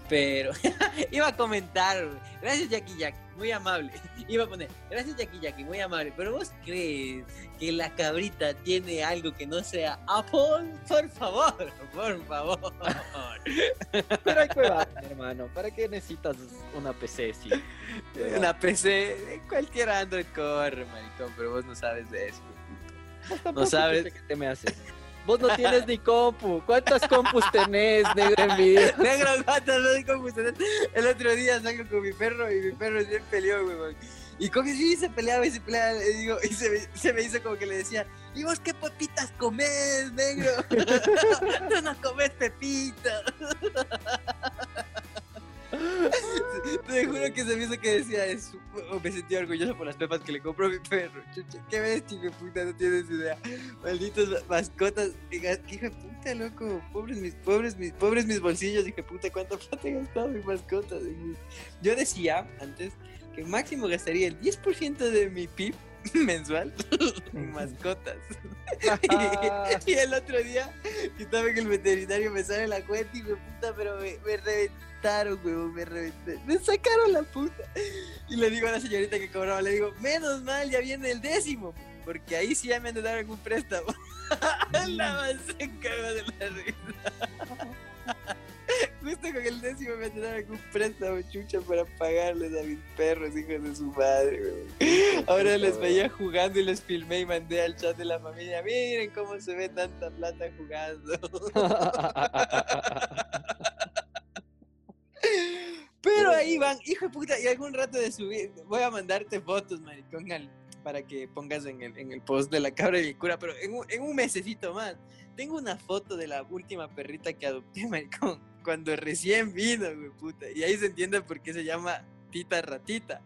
Pero [LAUGHS] iba a comentar, gracias Jackie Jackie, muy amable. [LAUGHS] Iba a poner, gracias Jackie Jackie, muy amable. Pero vos crees que la cabrita tiene algo que no sea Apple? Por favor, por favor. [LAUGHS] Pero hay cueva, hermano. ¿Para qué necesitas una PC? Sí. [LAUGHS] Una PC, cualquier Android corre, maricón, pero vos no sabes de eso. No sabes. ¿Qué te me haces? Vos no tienes ni compu. ¿Cuántas compus tenés, negro en video? [LAUGHS] Negro, sé cómo ustedes. El otro día salgo con mi perro y mi perro es bien peleó, weón. Y que sí se peleaba y se peleaba, le digo, y se me, hizo como que le decía, ¿y vos qué papitas comés, negro? [LAUGHS] Tú no comes pepitas. [LAUGHS] [LAUGHS] Te juro que se me hizo que decía eso. Me sentía orgulloso por las pepas que le compró mi perro. Qué bestia, hijo de puta, no tienes idea. Malditos ma- mascotas. Hijo de puta, loco. Pobres mis, pobres mis, pobres mis bolsillos. Hijo de puta, cuánta plata he gastado en mascotas. Yo decía antes que máximo gastaría el 10% de mi PIB [LAUGHS] mensual en mascotas. y, [LAUGHS] y el otro día que estaba en el veterinario me sale la cuenta y me puta, pero me, me reventaron, me reventaron. Me sacaron la puta. Y le digo a la señorita que cobraba, le digo, menos mal, ya viene el décimo. Porque ahí sí ya me han de dar algún préstamo. [LAUGHS] la más se caga de la risa. Justo con el décimo me han de dar algún préstamo, chucha, para pagarles a mis perros, hijos de su madre. Ahora les veía jugando y les filmé y mandé al chat de la familia. Miren cómo se ve tanta plata jugando. [LAUGHS] Pero ahí van, hijo de puta, y algún rato de subir, voy a mandarte fotos, maricón, al- para que pongas en el, en el post de la cabra y el cura, pero en un, en un mesecito más. Tengo una foto de la última perrita que adopté, [LAUGHS] maricón, cuando recién vino, güey, puta. Y ahí se entiende por qué se llama Tita Ratita.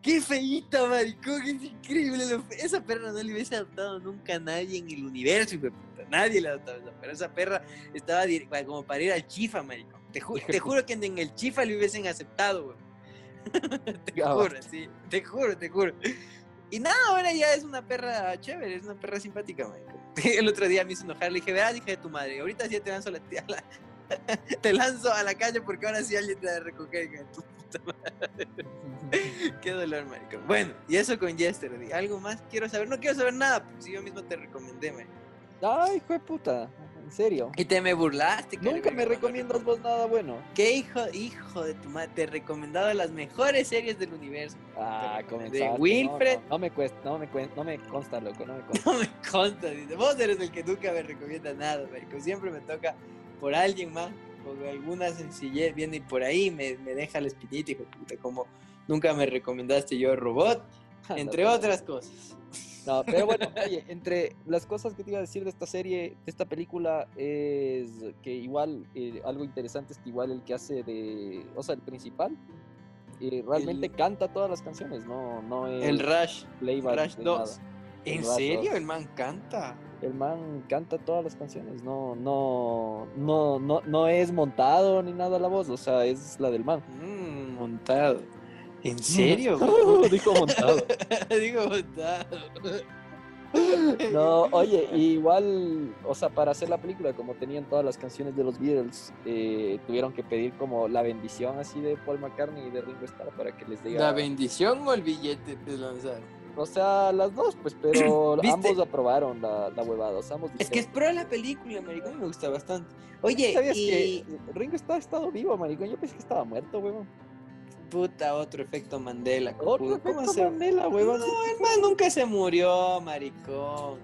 ¡Qué feíta, maricón! Es increíble. Esa perra no le hubiese adoptado nunca a nadie en el universo, de puta. Nadie le ha adoptado a esa perra. Esa perra estaba como para ir al chifa, maricón. Te, ju- juro que en el chifa le hubiesen aceptado, güey. [LAUGHS] te juro, sí. Te juro, te juro. Y nada, ahora ya es una perra chévere, es una perra simpática, maricón. [LAUGHS] El otro día me hizo enojar, le dije, verás, hija de tu madre, ahorita sí te lanzo a la, a la- [LAUGHS] te lanzo a la calle porque ahora sí alguien te va a recoger, hija de tu puta madre. Qué dolor, maricón. Bueno, y eso con Yesterday. ¿Algo más quiero saber? No quiero saber nada, porque si yo mismo te recomendé, maricón. Ay, hijo de puta. En serio. Y te me burlaste, Nunca me recomiendas vos nada bueno. ¿Qué hijo, hijo de tu madre? Te he recomendado las mejores series del universo. Ah, De comenzaste. no, Wilfred. No, no me cuesta, no me cuesta, no me consta, loco, no me consta. [LAUGHS] No me consta, dice. Vos eres el que nunca me recomienda nada, marico. Siempre me toca por alguien más, por alguna sencillez, viene y por ahí me, me deja el espinita, hijo de puta, como nunca me recomendaste yo Robot, [LAUGHS] entre otras cosas. No, pero bueno, [LAUGHS] oye, entre las cosas que te iba a decir de esta serie, de esta película, es que igual, eh, algo interesante es que igual el que hace de, o sea, el principal, eh, realmente El- canta todas las canciones, no, no es El Rush, playback Rush de 2. nada. ¿En El serio? 2. El man canta. El man canta todas las canciones, no, no, no, no, no es montado ni nada la voz, o sea, es la del man. Mm, montado. ¿En serio? Dijo montado. [LAUGHS] Digo montado. No, oye, igual, o sea, para hacer la película, como tenían todas las canciones de los Beatles, eh, tuvieron que pedir como la bendición así de Paul McCartney y de Ringo Starr para que les diga. ¿La bendición o el billete te lanzaron? O sea, las dos, pues, pero [CLEARS THROAT] ¿Viste? ambos aprobaron la, la huevada. O sea, ambos Es que es pro la película, maricón, me gusta bastante. Oye, ¿Sabías y... que Ringo Starr ha estado vivo, maricón? Yo pensé que estaba muerto, huevón. Puta, otro efecto Mandela. Otro. ¿Cómo efecto se- Mandela, huevón. No, el man nunca se murió, maricón.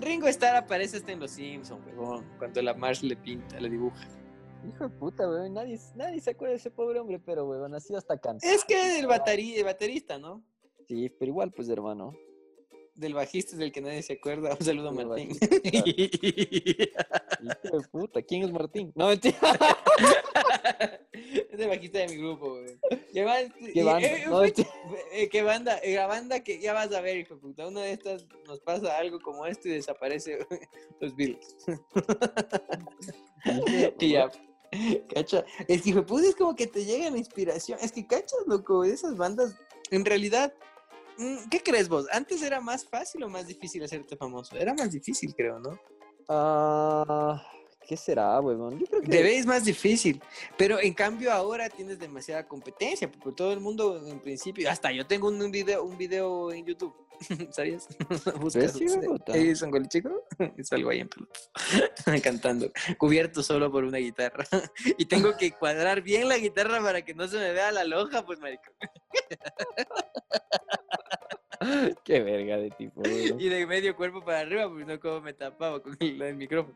Ringo Starr aparece hasta en Los Simpsons, huevón. Cuando la Marsh le pinta, le dibuja. Hijo de puta, huevón. Nadie, nadie se acuerda de ese pobre hombre, pero, huevón, ha sido hasta cansado. Es que el, bateri- baterista, ¿no? Sí, pero igual, pues, hermano. Del bajista es del que nadie se acuerda. Un saludo a Del Martín. [LAUGHS] Hijo de puta, ¿quién es Martín? No, mentira. [LAUGHS] [LAUGHS] es el bajista de mi grupo, güey. ¿Qué, ban- ¿Qué banda? eh, No, mentira. eh, ¿Qué banda? Eh, La banda que ya vas a ver, hijo puta. Una de estas nos pasa algo como esto y desaparece [LAUGHS] los Beatles. [LAUGHS] y ya. Cacha. Es que, hijo puta, es como que te llega la inspiración. Es que, cachas, loco, esas bandas, en realidad, mm, ¿qué crees vos? ¿Antes era más fácil o más difícil hacerte famoso? Era más difícil, creo, ¿no? Ah, ¿Qué será, weón? Yo creo que... Es más difícil, pero en cambio ahora tienes demasiada competencia, porque todo el mundo en principio, hasta yo tengo un, un video, un video en YouTube, [LAUGHS] ¿sabías? [LAUGHS] Buscas Sí, con el chico salgo ahí en pelotas, [LAUGHS] cantando, cubierto solo por una guitarra. y tengo que cuadrar bien la guitarra para que no se me vea la loja, pues marico. [LAUGHS] Qué verga de tipo. Y de medio cuerpo para arriba, pues no como me tapaba con el, el micrófono.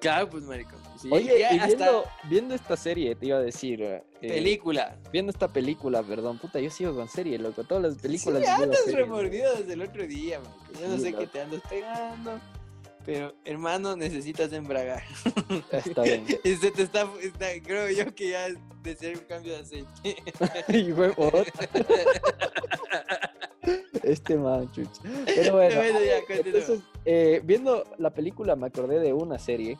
Claro, pues marico. Sí, Oye, ya y hasta viendo, viendo esta serie, te iba a decir... eh, película. Viendo esta película, perdón, puta, yo sigo con serie, loco. Todas las películas... Sí, andas remordido desde el otro día. Yo no Sí, sé loco. qué te andas pegando, pero hermano, necesitas embragar. Está bien. [LAUGHS] Y se te está, está- creo yo que ya es de ser un cambio de aceite. [LAUGHS] y huevo. Este man, chucha. Pero bueno, Bueno, ya, [LAUGHS] continúa. entonces, eh, viendo la película me acordé de una serie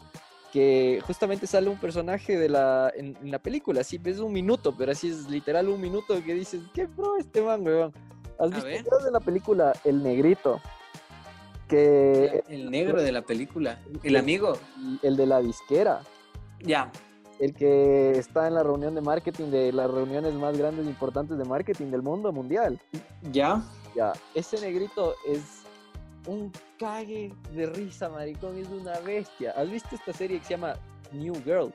que justamente sale un personaje de la, en, en la película, así es un minuto, pero así es literal un minuto que dices, ¿qué pro este man, weón? ¿Has A visto de la película El Negrito? Que El negro de la película, el amigo. el de la disquera, Ya. el que está en la reunión de marketing, de las reuniones más grandes e importantes de marketing del mundo mundial. Ya. Ya, ese negrito es un cague de risa, maricón, es una bestia. ¿Has visto esta serie que se llama New Girl?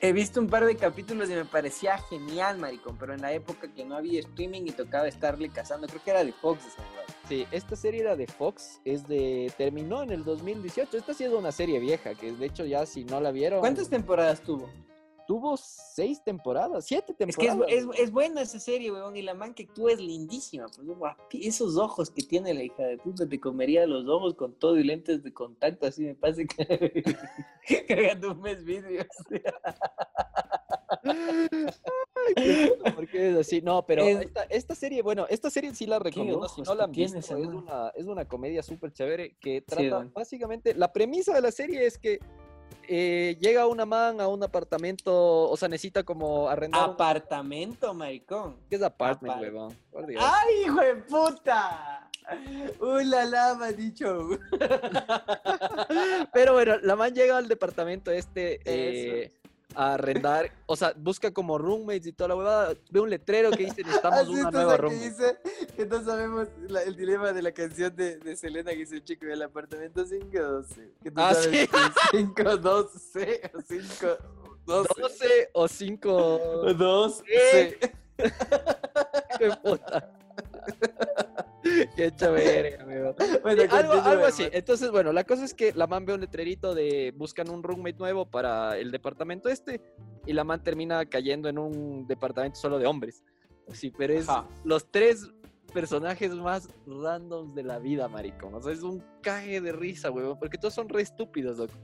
He visto un par de capítulos y me parecía genial, maricón, pero en la época que no había streaming y tocaba estarle cazando, creo que era de Fox esa. Sí, esta serie era de Fox, es de terminó en el 2018. Esta sí es una serie vieja, que de hecho ya si no la vieron, ¿Cuántas temporadas tuvo? Tuvo seis temporadas, siete Es que es, temporadas. es, es buena esa serie, weón, y la man que actúa es lindísima. Pues, guapi- esos ojos que tiene la hija de puta, te comería los ojos con todo y lentes de contacto, así me pasa que [LAUGHS] cagando un mes vídeos. Ay, qué puta, ¿Por qué es así? No, pero Es- esta, esta serie, bueno, esta serie sí la recomiendo. Si no la han visto, es una, es una comedia súper chévere que trata básicamente. La premisa de la serie es que eh, llega una man a un apartamento, o sea, necesita como arrendar. un- Apartamento, maricón. ¿Qué es apartment, apart- huevón? Por Dios. ¡Ay, hijo de puta! ¡Uy, la la, ha dicho! [LAUGHS] Pero bueno, la man llega al departamento este eh, a arrendar, o sea, busca como roommates y toda la huevada. Ve un letrero que dice necesitamos ¿Has una nueva esa que roommate. dice que no sabemos la- el dilema de la canción de, de Selena que dice el chico del apartamento 512? Que tú Ah, sabes sí. si 512 o 512. 12 o 5 2 Eh. Qué puta. [LAUGHS] Qué chévere, amigo. Bueno, Sí, algo, algo así. Entonces, bueno, la cosa es que la man ve un letrerito de buscan un roommate nuevo para el departamento este y la man termina cayendo en un departamento solo de hombres. Sí, pero es Ajá. los tres personajes más randoms de la vida, maricón. O sea, es un caje de risa, huevón, porque todos son re estúpidos, loco.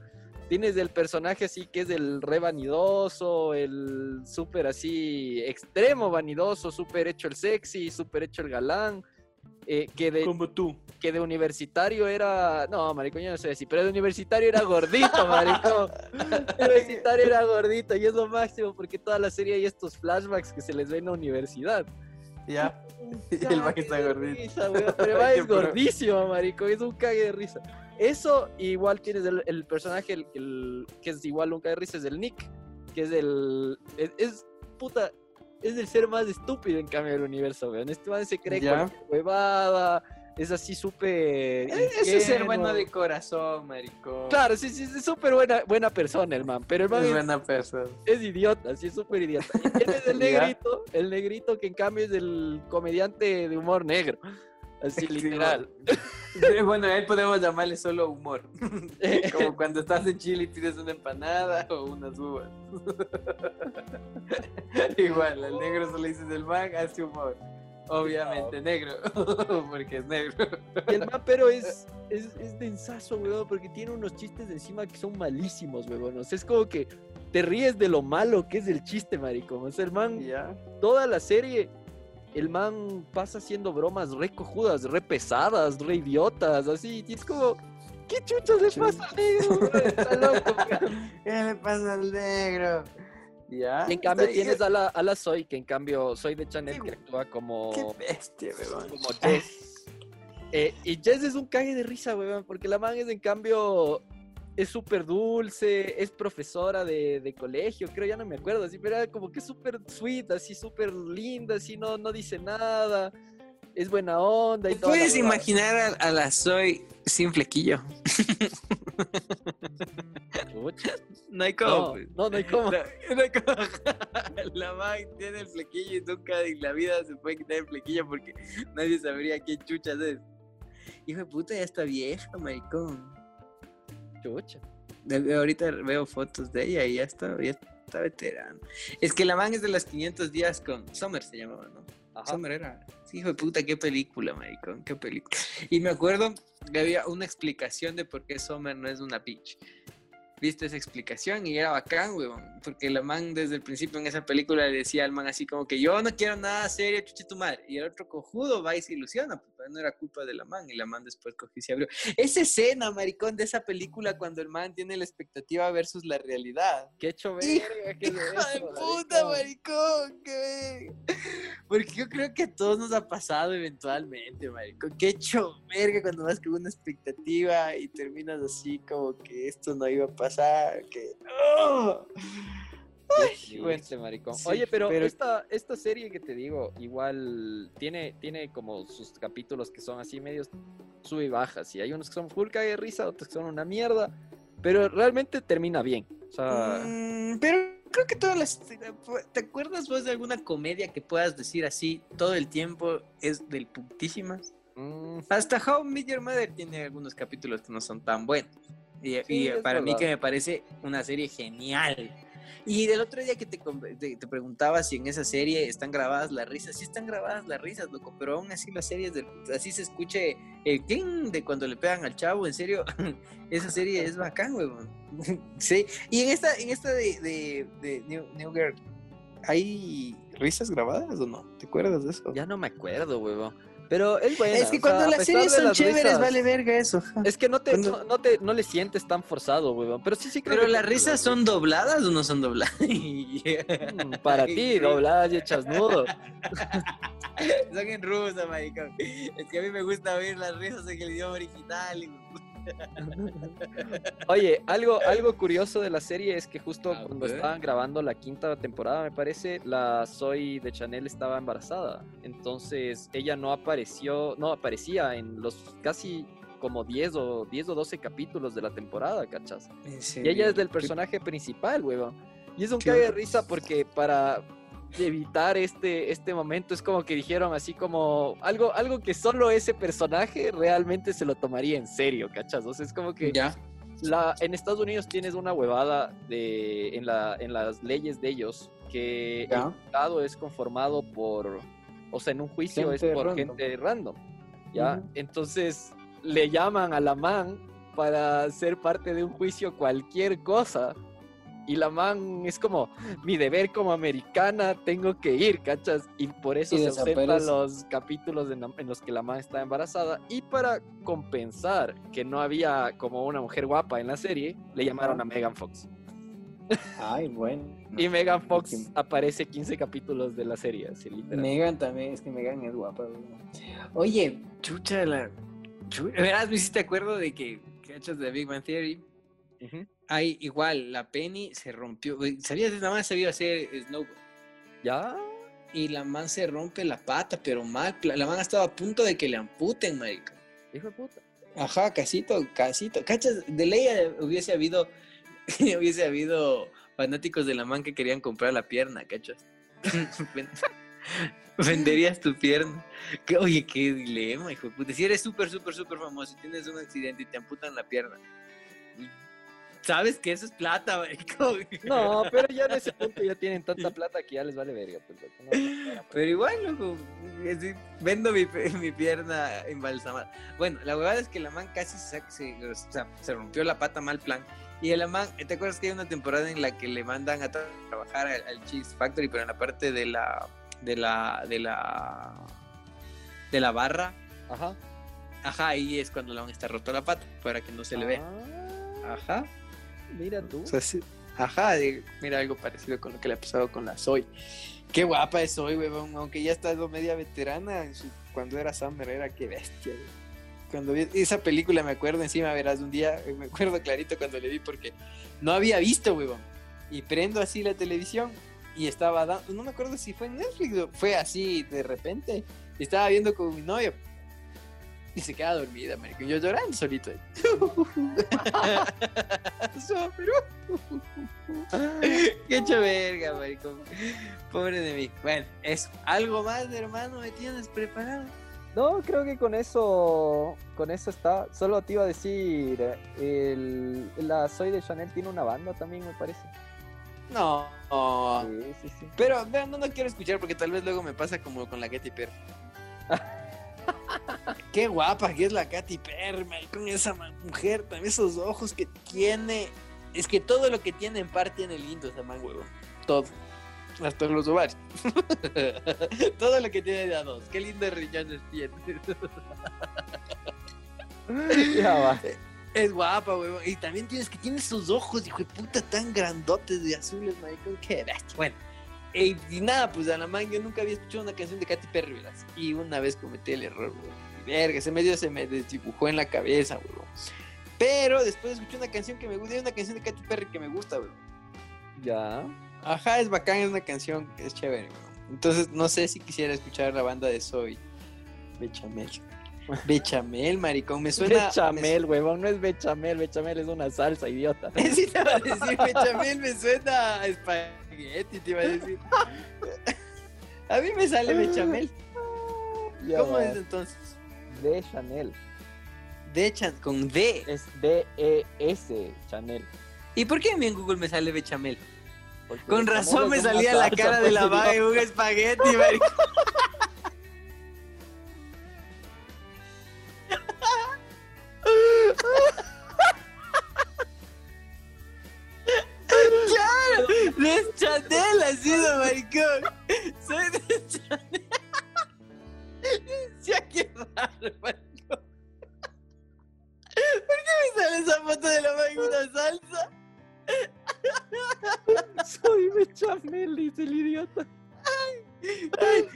Tienes el personaje así que es el re vanidoso, el súper así extremo vanidoso, súper hecho el sexy, súper hecho el galán, eh, que de Como tú. que de universitario era. No, maricón, yo no sé decir, pero de universitario era gordito, maricón. [LAUGHS] De universitario era gordito y es lo máximo porque toda la serie hay estos flashbacks que se les ven en la universidad. Ya. [LAUGHS] Y el man está gordito. risa, pero [LAUGHS] Qué es gordísimo, maricón, es un cague de risa. Eso, igual tienes el, el personaje el- el- que es igual un risa, es el Nick, que es el. Es, es- puta. Es el ser más estúpido en cambio del universo, weón. Este man se cree Ya. cualquier huevada, es así súper. Eso es ser ingenuo. bueno de corazón, maricón. Claro, sí, sí, es súper buena, buena persona el man, pero el man Es es, buena persona. es idiota, sí, es súper idiota. Y tienes el [LAUGHS] negrito, el negrito que en cambio es el comediante de humor negro, así Sí, literal. Bueno, [LAUGHS] a él podemos llamarle solo humor. [LAUGHS] Como cuando estás en Chile y pides una empanada o unas uvas. [LAUGHS] Igual, al negro solo dices el man, hace humor. Obviamente negro, porque es negro. Y el man, pero es, es, es densazo, weón, porque tiene unos chistes de encima que son malísimos, weón. O sea, es como que te ríes de lo malo que es el chiste, maricón. O sea, el man toda la serie, el man pasa haciendo bromas re cojudas, re pesadas, re idiotas, así. Y es como, ¿qué chuchas le pasa al negro? Está [LAUGHS] loco. ¿Qué le pasa al negro? Ya. Y en cambio tienes a la, a la Soy, que en cambio Soy de Chanel, que actúa como, Qué bestia, weón. como Jess. [LAUGHS] Eh, y Jess es un cague de risa, weón, porque la man es en cambio es súper dulce, es profesora de, de colegio, creo, ya no me acuerdo, así, pero era como que súper sweet, así súper linda, así no, no dice nada, es buena onda y ¿Te todo. puedes imaginar a, a la Zoe sin flequillo? [LAUGHS] No hay cómo. No, pues. no, no hay cómo. No, no hay cómo. [LAUGHS] La man tiene el flequillo y nunca en la vida se puede quitar el flequillo porque nadie sabría qué chuchas es. Hijo de puta, ya está vieja, maricón. Chucha. Ahorita veo fotos de ella y ya está, ya está veterana. Es que la man es de los 500 días con Summer, se llamaba, ¿no? Ajá. Summer era. Sí, hijo de puta, qué película, maricón, qué película. Y me acuerdo que había una explicación de por qué Summer no es una bitch. Viste esa explicación y era bacán, weón. Porque la man desde el principio en esa película le decía al man así como que yo no quiero nada serio, chuche tu madre. Y el otro cojudo va y se ilusiona, pues pero no era culpa de la man. Y la man después cogió y se abrió. Esa escena, maricón, de esa película cuando el man tiene la expectativa versus la realidad. Qué hecho Hijo- verga, qué Hijo de eso, puta, maricón. qué. Porque yo creo que a todos nos ha pasado eventualmente, maricón. Qué hecho verga cuando vas con una expectativa y terminas así como que esto no iba a pasar, que... ¡Oh! Bueno. triste, maricón. Sí, Oye, pero, pero- Esta, esta serie que te digo, igual tiene, tiene como sus capítulos que son así medios sube y bajas. Y hay unos que son full cague de risa, otros que son una mierda. Pero realmente termina bien. O sea, Mm, pero creo que todas las... ¿Te acuerdas vos de alguna comedia que puedas decir así todo el tiempo es del putísimas? mm, Hasta How I Met Your Mother tiene algunos capítulos que no son tan buenos. Y, Sí, y para mí verdad. que me parece una serie genial. Y del otro día que te, te, te preguntaba si en esa serie están grabadas las risas, sí están grabadas las risas, loco, pero aún así la serie es del así se escuche el ting de cuando le pegan al chavo, en serio, [LAUGHS] esa serie es bacán, weón. [LAUGHS] sí, y en esta, en esta de, de, New, New Girl, ¿hay risas grabadas o no? ¿Te acuerdas de eso? ya no me acuerdo, huevón. Pero es buena. es que o sea, cuando las series son las chéveres, risas, vale verga eso. Es que no te, Cuando- no, no te, no le sientes tan forzado, huevón. Pero sí, sí creo Pero que las risas son dobladas o no son dobladas? [LAUGHS] Mm, Para ti, dobladas y hechas nudo. Son en rusa, maricón. Es que a mí me gusta oír las risas en el idioma original. y- Oye, algo, algo curioso de la serie es que justo A cuando ver. estaban grabando la quinta temporada, me parece, la Zoe de Chanel estaba embarazada. Entonces ella no apareció, no aparecía en los casi como 10 o 10 o 12 capítulos de la temporada, ¿cachas? Y ella es del personaje principal, huevón. Y es un cague de risa porque para evitar este, este momento es como que dijeron así como algo, algo que solo ese personaje realmente se lo tomaría en serio, ¿cachas? O sea, es como que Ya. la, en Estados Unidos tienes una huevada de, en, la, en las leyes de ellos que Ya. el juzgado es conformado por, o sea, en un juicio Gente es por random. gente random, ¿ya? Entonces le llaman a la man para ser parte de un juicio cualquier cosa. Y la man es como, mi deber como americana, tengo que ir, ¿cachas? Y por eso Y se ausentan los capítulos en, los que la man está embarazada. Y para compensar que no había como una mujer guapa en la serie, le llamaron a Megan Fox. Ay, bueno. Y Megan Fox aparece 15 capítulos de la serie, así literal. Megan también, es que Megan es guapa. Oye, Chucha, la. Verás, me hiciste acuerdo de que, cachas de Big Bang Theory. Hay igual, la Penny se rompió. ¿Sabías? La man sabía hacer snowboard. ¿Ya? Y la man se rompe la pata, pero mal. La man estaba a punto de que le amputen, marica. Hijo de puta. Ajá, casito, casito. ¿Cachas? De ley eh, hubiese habido, [LAUGHS] hubiese habido fanáticos de la man que querían comprar la pierna, ¿cachas? [LAUGHS] Ven- Venderías tu pierna. Que- Oye, qué dilema, hijo de puta. Si eres súper, súper, súper famoso y tienes un accidente y te amputan la pierna, sabes que eso es plata, marico. [LAUGHS] No, pero ya en ese punto ya tienen tanta plata que ya les vale verga. Pues, no, Pero igual, loco, vendo mi, mi pierna embalsamada. Bueno, la verdad es que la man casi se, se, o sea, se rompió la pata mal plan. Y el man, ¿te acuerdas que hay una temporada en la que le mandan a tra- trabajar al, al Cheese Factory, pero en la parte de la, de la, de la, de la barra? Ajá. Ajá, ahí es cuando la man está roto la pata, para que no se le vea. Ah, Ajá. Mira tú. O sea, sí. Ajá, mira algo parecido con lo que le ha pasado con la Zoe. Qué guapa es Zoe, weón. Aunque ya está media veterana, cuando era Summer era que bestia, weón. Cuando vi esa película me acuerdo encima, verás, un día eh, me acuerdo clarito cuando le vi porque no había visto, huevón. Y prendo así la televisión y estaba dando, no me acuerdo si fue en Netflix fue así de repente. Y estaba viendo con mi novia. Y se queda dormida, marico. Yo llorando solito. [LAUGHS] Qué hecho verga, marico. Pobre de mí. Bueno, eso. ¿Algo más, hermano, me tienes preparado? No, creo que con eso, con eso está. Solo te iba a decir, el, la Soy de Chanel tiene una banda también, me parece. No. Sí, sí, sí. Pero vean, no, no quiero escuchar porque tal vez luego me pasa como con la Katy Perry. [LAUGHS] Qué guapa que es la Katy Perry, con esa mujer, también esos ojos que tiene. Es que todo lo que tiene en par tiene lindo esa man, huevo. Todo. Hasta los ovarios. [LAUGHS] todo lo que tiene de a dos. Qué lindos riñones tiene. [LAUGHS] Ya va. Es guapa, huevón. Y también tienes que tiene esos ojos, hijo de puta, tan grandotes de azules, maricón. Qué bestia. Bueno, y, y nada, pues a la man, yo nunca había escuchado una canción de Katy Perry, ¿verdad? Y una vez cometí el error, huevón. Verga, ese medio se me desdibujó en la cabeza, huevón. Pero después escuché una canción que me gusta, hay una canción de Katy Perry que me gusta, huevón. Ya. Ajá, es bacán, es una canción que es chévere, huevón. Entonces, no sé si quisiera escuchar la banda de Soy. Bechamel. [LAUGHS] Bechamel, maricón, me suena... bechamel, huevón, no es bechamel, bechamel es una salsa, idiota. [LAUGHS] Sí te iba a decir bechamel, me suena a espagueti, te iba a decir. [LAUGHS] A mí me sale bechamel. Ya ¿Cómo va. es entonces? De Chanel. De chan con D. Es D-E-S, Chanel. ¿Y por qué a mí en Google me sale bechamel? Porque Con razón me salía la cara de pues, la vaga de un espagueti. [LAUGHS] ¡De Chanel ha sido, maricón! ¡Soy de Chanel! ¿Por qué me sale esa foto de la una salsa? Soy bechamel, dice el idiota.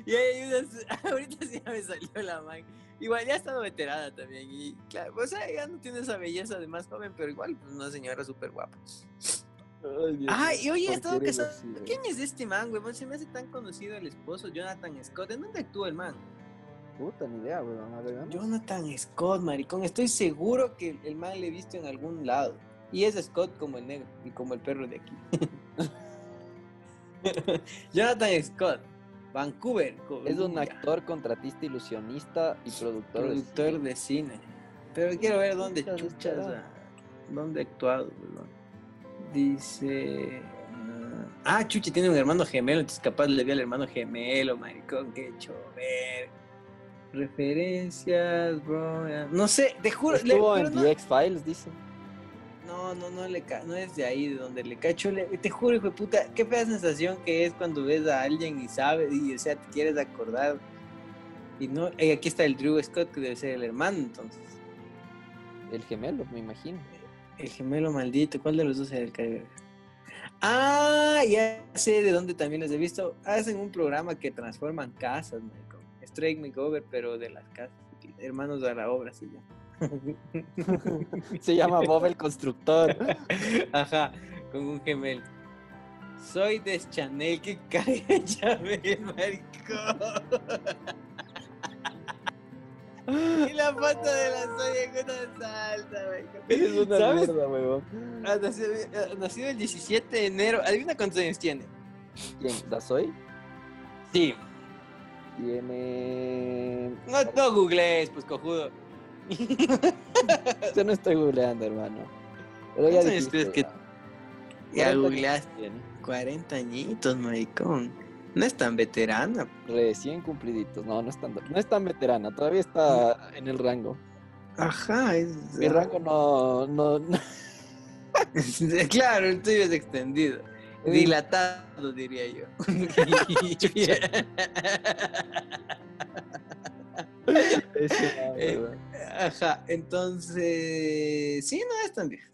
Y hay [LAUGHS] ahorita sí ya me salió la man. Igual ya ha estado veterana también. Y claro, o sea, ya no tiene esa belleza de más joven, pero igual, pues una señora súper guapa. Ay, Dios Ah, y oye, ¿por ha estado casado. ¿Quién es este man, güey? Se me hace tan conocido el esposo, Jonathan Scott. ¿En dónde actúa el man? Puta, ni idea, weón. A ver. Jonathan Scott, maricón. Estoy seguro que el man le he visto en algún lado. Y es Scott como el negro y como el perro de aquí. [LAUGHS] Jonathan Scott, Vancouver. Es un actor, contratista, ilusionista y productor, de productor cine. de cine. Pero quiero ver dónde Chuchas, ah, dónde ha actuado. weón. Dice. ah, Ah, Chuchi tiene un hermano gemelo, entonces capaz le vi al hermano gemelo, maricón, qué chover. Referencias, bro. No sé, te juro. Estuvo en no, The X-Files, dice. no, no, no, le no es de ahí de donde le cacho. le- te juro, hijo de puta, qué fea sensación que es cuando ves a alguien y sabes, y o sea, te quieres acordar. Y no, y aquí está el Drew Scott, que debe ser el hermano, entonces. El gemelo, me imagino. El gemelo maldito, ¿cuál de los dos era el que Ah, ya sé de dónde también los he visto. Hacen un programa que transforman casas, marico. Straight Makeover, pero de las casas. Hermanos de la obra, sí ya. [LAUGHS] Se llama Bob el constructor. [LAUGHS] Ajá, con un gemelo. Soy de Chanel, que cae Chanel, [LAUGHS] marico. y la foto de la soya en una salsa, marico. es una ¿Sabes? mierda, weón. Ha nacido, el 17 de enero. Adivina cuántos años tiene. ¿Quién? ¿Dasoy? Sí. Tiene. No, no googlees, pues cojudo. [LAUGHS] Yo no estoy googleando, hermano. Pero ya ¿Cuántos años dijiste, crees que- ya. Ya 40 googleaste. tiene. 40 añitos, maricón. No es tan veterana. Recién cumpliditos. No, no es tan, no es tan veterana. Todavía está en el rango. Ajá, es. Mi rango no. no, no- [LAUGHS] claro, el tuyo es extendido. Dilatado, diría yo. [LAUGHS] Eh. Ajá, entonces. Sí, no es tan vieja.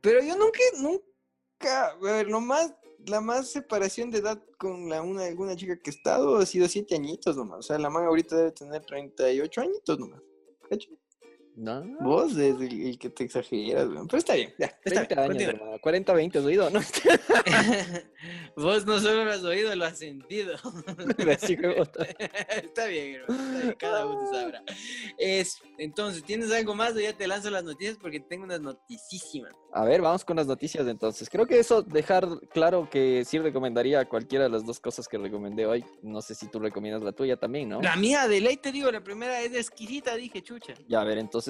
Pero yo nunca, nunca. A ver, lo más. La más separación de edad con la, una, alguna chica que he estado ha sido siete añitos nomás. O sea, la man ahorita debe tener 38 añitos nomás. ¿Cacho? No. Vos es el, el que te exageras, weón. Pero está bien, ya. Está 30 bien, años, hermano. 40, 20, ¿has oído? No, [LAUGHS] Vos no solo lo has oído, lo has sentido. [LAUGHS] [LAUGHS] Está- bien, hermano. está bien, cada uno sabrá. Es, entonces, ¿tienes algo más o ya te lanzo las noticias? Porque tengo unas noticísimas. A ver, vamos con las noticias entonces. Creo que eso, dejar claro que sí recomendaría cualquiera de las dos cosas que recomendé hoy. No sé si tú recomiendas la tuya también, ¿no? La mía, de ley te digo, la primera es exquisita, dije, chucha. Ya, a ver, entonces,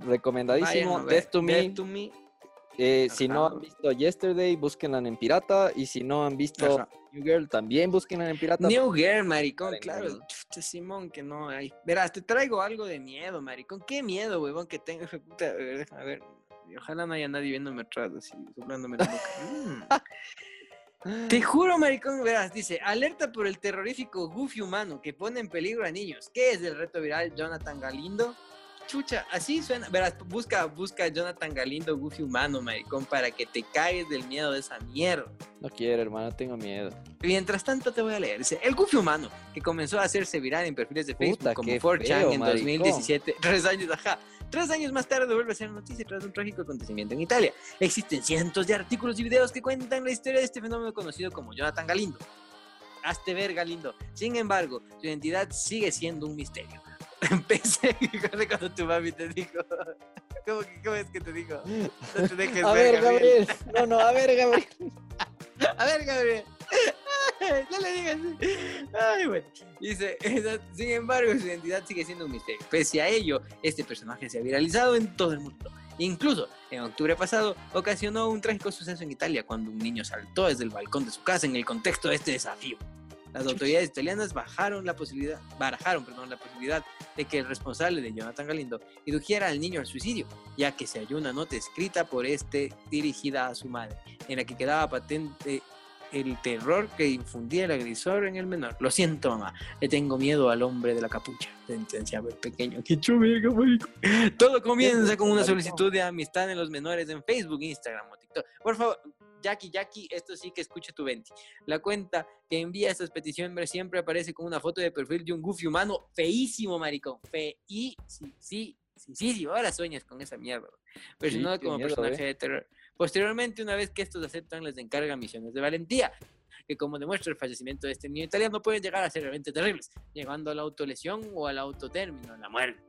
recomendadísimo. Vayan a Death to Me. Death to Me. Eh, si no han visto Yesterday, búsquenla en pirata. Y si no han visto Ajá. New Girl, también búsquenla en pirata. New Girl, maricón, claro. Chucha, Simón, que no hay. Verás, te traigo algo de miedo, maricón. Qué miedo, huevón, que tengo. puta. A ver, déjame ver. Ojalá no haya nadie viéndome atrás, así, soplándome la boca. [LAUGHS] Mm. Te juro, maricón, verás, dice, alerta por el terrorífico Goofy humano que pone en peligro a niños. ¿Qué es el reto viral Jonathan Galindo? Chucha, así suena. Verás, busca, busca Jonathan Galindo Goofy humano, maricón, para que te caes del miedo de esa mierda. No quiero, hermano, tengo miedo. Mientras tanto te voy a leer. Dice, el Goofy humano, que comenzó a hacerse viral en perfiles de Facebook Puta, como qué 4chan feo, en maricón. 2017, [LAUGHS] tres años, ajá. Tres años más tarde vuelve a ser noticia tras un trágico acontecimiento en Italia. Existen cientos de artículos y videos que cuentan la historia de este fenómeno conocido como Jonathan Galindo. Hazte ver, Galindo. Sin embargo, su identidad sigue siendo un misterio. [LAUGHS] Pese a cuando tu mami te dijo... [LAUGHS] ¿Cómo, que- cómo es que te dijo? No te dejes A ver, ver, Gabriel. No, no, a ver, Gabriel. [LAUGHS] a ver, Gabriel. No le digas. Ay, bueno. Dice, sin embargo, su identidad sigue siendo un misterio. Pese a ello, este personaje se ha viralizado en todo el mundo. Incluso, en octubre pasado, ocasionó un trágico suceso en Italia cuando un niño saltó desde el balcón de su casa en el contexto de este desafío. Las autoridades italianas bajaron la posibilidad, barajaron perdón, la posibilidad de que el responsable de Jonathan Galindo indujera al niño al suicidio, ya que se halló una nota escrita por este dirigida a su madre, en la que quedaba patente el terror que infundía el agresor en el menor. Lo siento, mamá, le tengo miedo al hombre de la capucha, sentenciaba el pequeño. ¡Qué marico! Todo comienza con una solicitud de amistad en los menores en Facebook, Instagram o TikTok. Por favor, Jackie, Jackie, esto sí que escuche tu 20. La cuenta que envía estas peticiones siempre aparece con una foto de perfil de un goofy humano feísimo, maricón. Feí, sí, sí, sí, sí, sí, ahora sueñas con esa mierda. Personado qué como miedo, personaje de terror. Posteriormente, una vez que estos aceptan, les encargan misiones de valentía, que como demuestra el fallecimiento de este niño italiano, pueden llegar a ser realmente terribles, llegando a la autolesión o al autotérmino, la muerte.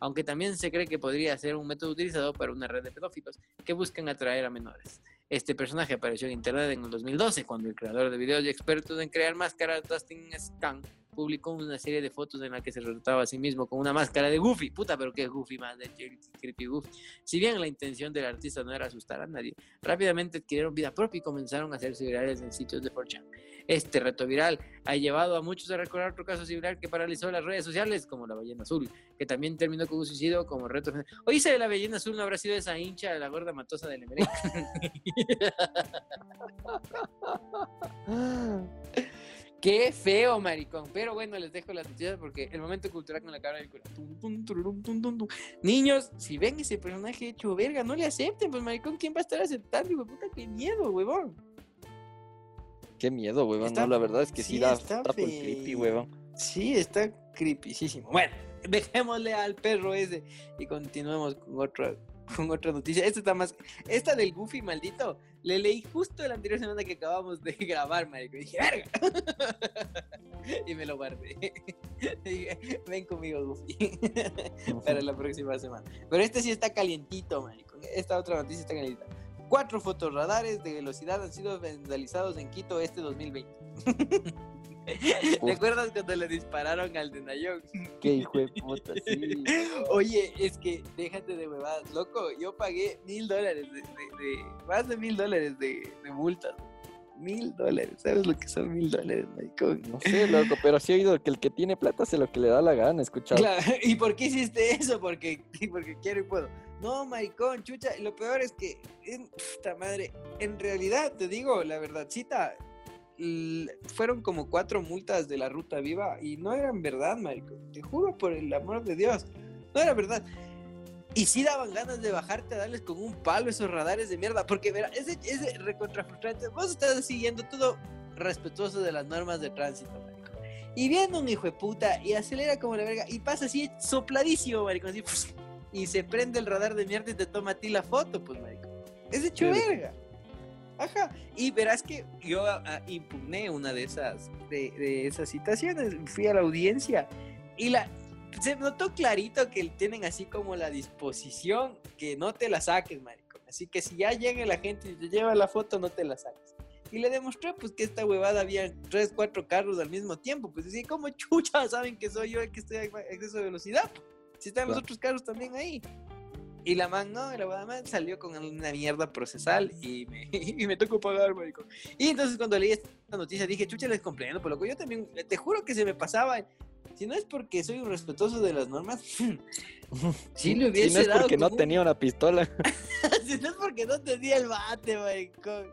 Aunque también se cree que podría ser un método utilizado para una red de pedófilos que buscan atraer a menores. Este personaje apareció en internet en el 2012 cuando el creador de videos y expertos en crear máscaras, Dustin Scan, publicó una serie de fotos en la que se retrataba a sí mismo con una máscara de Goofy. Puta, pero qué Goofy más de Creepy Goofy. Si bien la intención del artista no era asustar a nadie, rápidamente adquirieron vida propia y comenzaron a hacerse virales en sitios de 4chan. Este reto viral ha llevado a muchos a recordar otro caso similar que paralizó las redes sociales, como la ballena azul, que también terminó con un suicidio como reto. Oye, ¿ese de la ballena azul no habrá sido esa hincha de la gorda matosa del Emelec? [LAUGHS] Qué feo, maricón. Pero bueno, les dejo las noticias porque el momento cultural con la cara. Niños, si ven ese personaje hecho verga, no le acepten, pues maricón, ¿quién va a estar aceptando? Puta, qué miedo, huevón. Qué miedo, huevón. Está- No, la verdad es que sí, sí, da, está está por creepy, huevón. Sí, está creepyísimo. Bueno, [LAUGHS] dejémosle al perro ese y continuemos con otra, con otra noticia. Esta está más. Esta del Goofy maldito. Le leí justo la anterior semana que acabamos de [LAUGHS] grabar, marico. Y dije, ¡verga! [LAUGHS] y me lo guardé. Dije, ven conmigo, Goofy. para la próxima semana. Pero este sí está calientito, marico. Esta otra noticia está calientita. Cuatro fotorradares de velocidad han sido vandalizados en Quito este 2020. ¿Te acuerdas cuando le dispararon al de Nayón? Qué hijo de puta, sí. Oye, es que déjate de huevadas, loco. Yo pagué mil dólares de, de- de- más de mil dólares de, de multas. Mil dólares, ¿sabes lo que son mil dólares, maricón? No sé, loco, pero sí he oído que el que tiene plata hace lo que le da la gana, escuchar. Claro, [LAUGHS] ¿y por qué hiciste eso? Porque, porque quiero y puedo. No, maricón, chucha, y lo peor es que, en, puta madre, en realidad, te digo, la verdadcita, fueron como cuatro multas de la ruta viva y no eran verdad, maricón. Te juro por el amor de Dios, no era verdad. Y sí daban ganas de bajarte a darles con un palo esos radares de mierda, porque verá, ese, ese recontrafrustrante, vos estás siguiendo todo respetuoso de las normas de tránsito, maricón. Y viene un hijo de puta y acelera como la verga y pasa así sopladísimo, maricón, así, [LAUGHS] y se prende el radar de mierda y te toma a ti la foto, pues, marico. Es hecho verga. Ajá. Y verás que yo ah, impugné una de esas, de, de esas situaciones. Fui a la audiencia y la se notó clarito que tienen así como la disposición que no te la saques, marico. Así que si ya llega la gente y te lleva la foto, no te la saques. Y le demostré pues que esta huevada había tres, cuatro carros al mismo tiempo. Pues así como chucha, saben que soy yo el que estoy a exceso de velocidad. Si están los otros carros también ahí. Y la man, no, la man salió con una mierda procesal y me, [LAUGHS] y me tocó pagar, marico. Y entonces cuando leí esta noticia dije, chucha, les comprendo, por loco. Yo también, te juro que se me pasaba. Si no es porque soy un respetuoso de las normas, [LAUGHS] sí le hubiese Si no es dado porque no tenía una pistola. [LAUGHS] si no es porque no tenía el bate, maricón.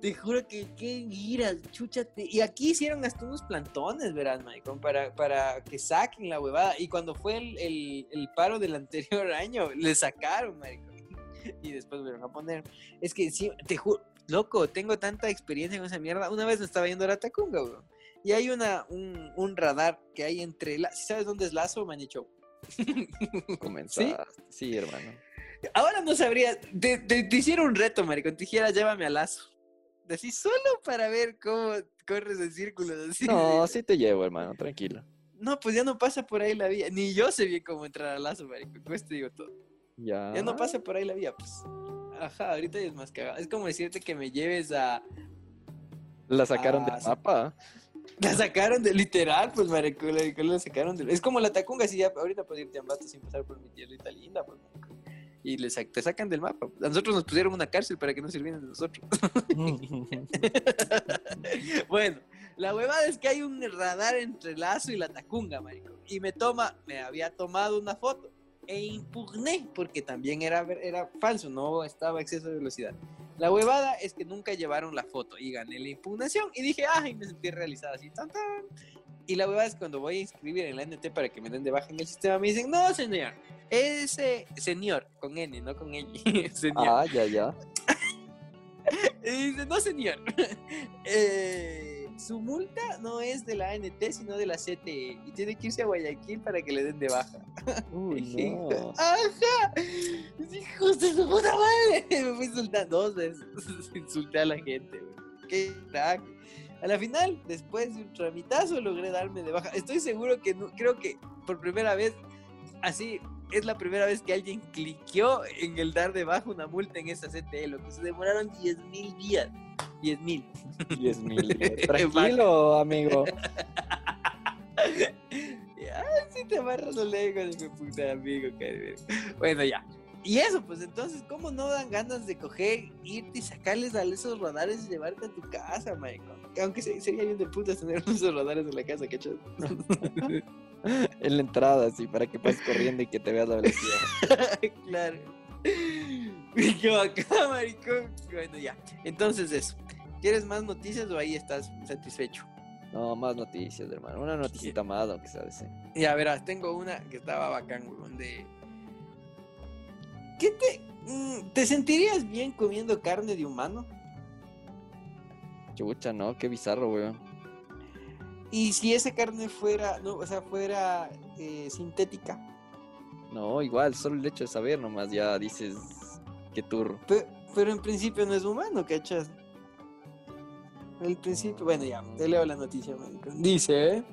Te juro que qué giras, chúchate. Y aquí hicieron hasta unos plantones, verás, maricón, para, para que saquen la huevada. Y cuando fue el, el- el paro del anterior [LAUGHS] año, le sacaron, maricón. Y después volvieron a poner. Es que sí, te juro, loco, tengo tanta experiencia con esa mierda. Una vez me estaba yendo a la Tacunga, weón. Y hay una, un, un radar que hay entre... La... ¿sí ¿Sabes dónde es Lazo, Manicho? [LAUGHS] Comenzaste. Sí, hermano. Ahora no sabría. Te, te- te hicieron un reto, maricón. Te dijera, llévame a lazo. Así solo para ver cómo corres en círculos. Así. No, sí te llevo, hermano, tranquilo. No, pues ya no pasa por ahí la vía. Ni yo sé bien cómo entrar a lazo, maricón. Pues te digo todo. Ya. Ya no pasa por ahí la vía, pues. Ajá, ahorita ya es más cagado. Es como decirte que me lleves a. La sacaron Ah, del mapa. La sacaron de literal, pues, maricón. La, la sacaron de. Es como la Tacunga, si ya ahorita puedes irte a Ambato sin pasar por mi tierrita linda, pues, maricón. Y le sa- te sacan del mapa. A nosotros nos pusieron una cárcel para que no sirvieran de nosotros. [LAUGHS] bueno, la huevada es que hay un radar entre Lazo y la Tacunga, marico. Y me toma, me había tomado una foto e impugné porque también era, era falso, no estaba a exceso de velocidad. La huevada es que nunca llevaron la foto y gané la impugnación y dije, ay, me sentí realizada así, tan, tan. Y la huevada es cuando voy a inscribir en la NT para que me den de baja en el sistema, me dicen, no, señor, ese señor, con N, no con N, [LAUGHS] señor. ah, ya, ya. [LAUGHS] Y dice, no señor, [LAUGHS] Eh, su multa no es de la ANT, sino de la CTE. Y tiene que irse a Guayaquil para que le den de baja. Uy, no. ¡Ajá! ¡Hijos de su puta madre! Me fui a insultar dos veces. Insulté a la gente, güey. ¡Qué crack! A la final, después de un tramitazo, logré darme de baja. Estoy seguro que, no- creo que por primera vez, así, es la primera vez que alguien cliqueó en el dar de baja una multa en esa CTE. Lo que se demoraron 10 mil días. 10 mil. 10 mil. [LAUGHS] Tranquilo, amigo. [LAUGHS] Ya, sí te amarras la lengua de mi puta amigo, cabrón. Bueno, ya. Y eso, pues entonces, ¿cómo no dan ganas de coger, irte y sacarles a esos radares y llevarte a tu casa, maricón? Aunque se- sería bien de putas tener [LAUGHS] esos radares en la casa, ¿cachai? [LAUGHS] En la entrada, sí, para que pases corriendo y que te veas la velocidad. [LAUGHS] claro. Qué bacán, maricón. Bueno, ya. Entonces, eso. ¿Quieres más noticias o ahí estás satisfecho? No, más noticias, hermano. Una noticita más, aunque sea de Ya verás, tengo una que estaba bacán, de... ¿Qué te... mm, ¿Te sentirías bien comiendo carne de humano? Chucha, no, qué bizarro, weón. Y si esa carne fuera, no, o sea, fuera eh, sintética. No, igual, solo el hecho de saber nomás ya dices qué turro. Pe- Pero, en principio no es humano, ¿cachas? El principio, bueno, ya, te leo la noticia, marico. Dice,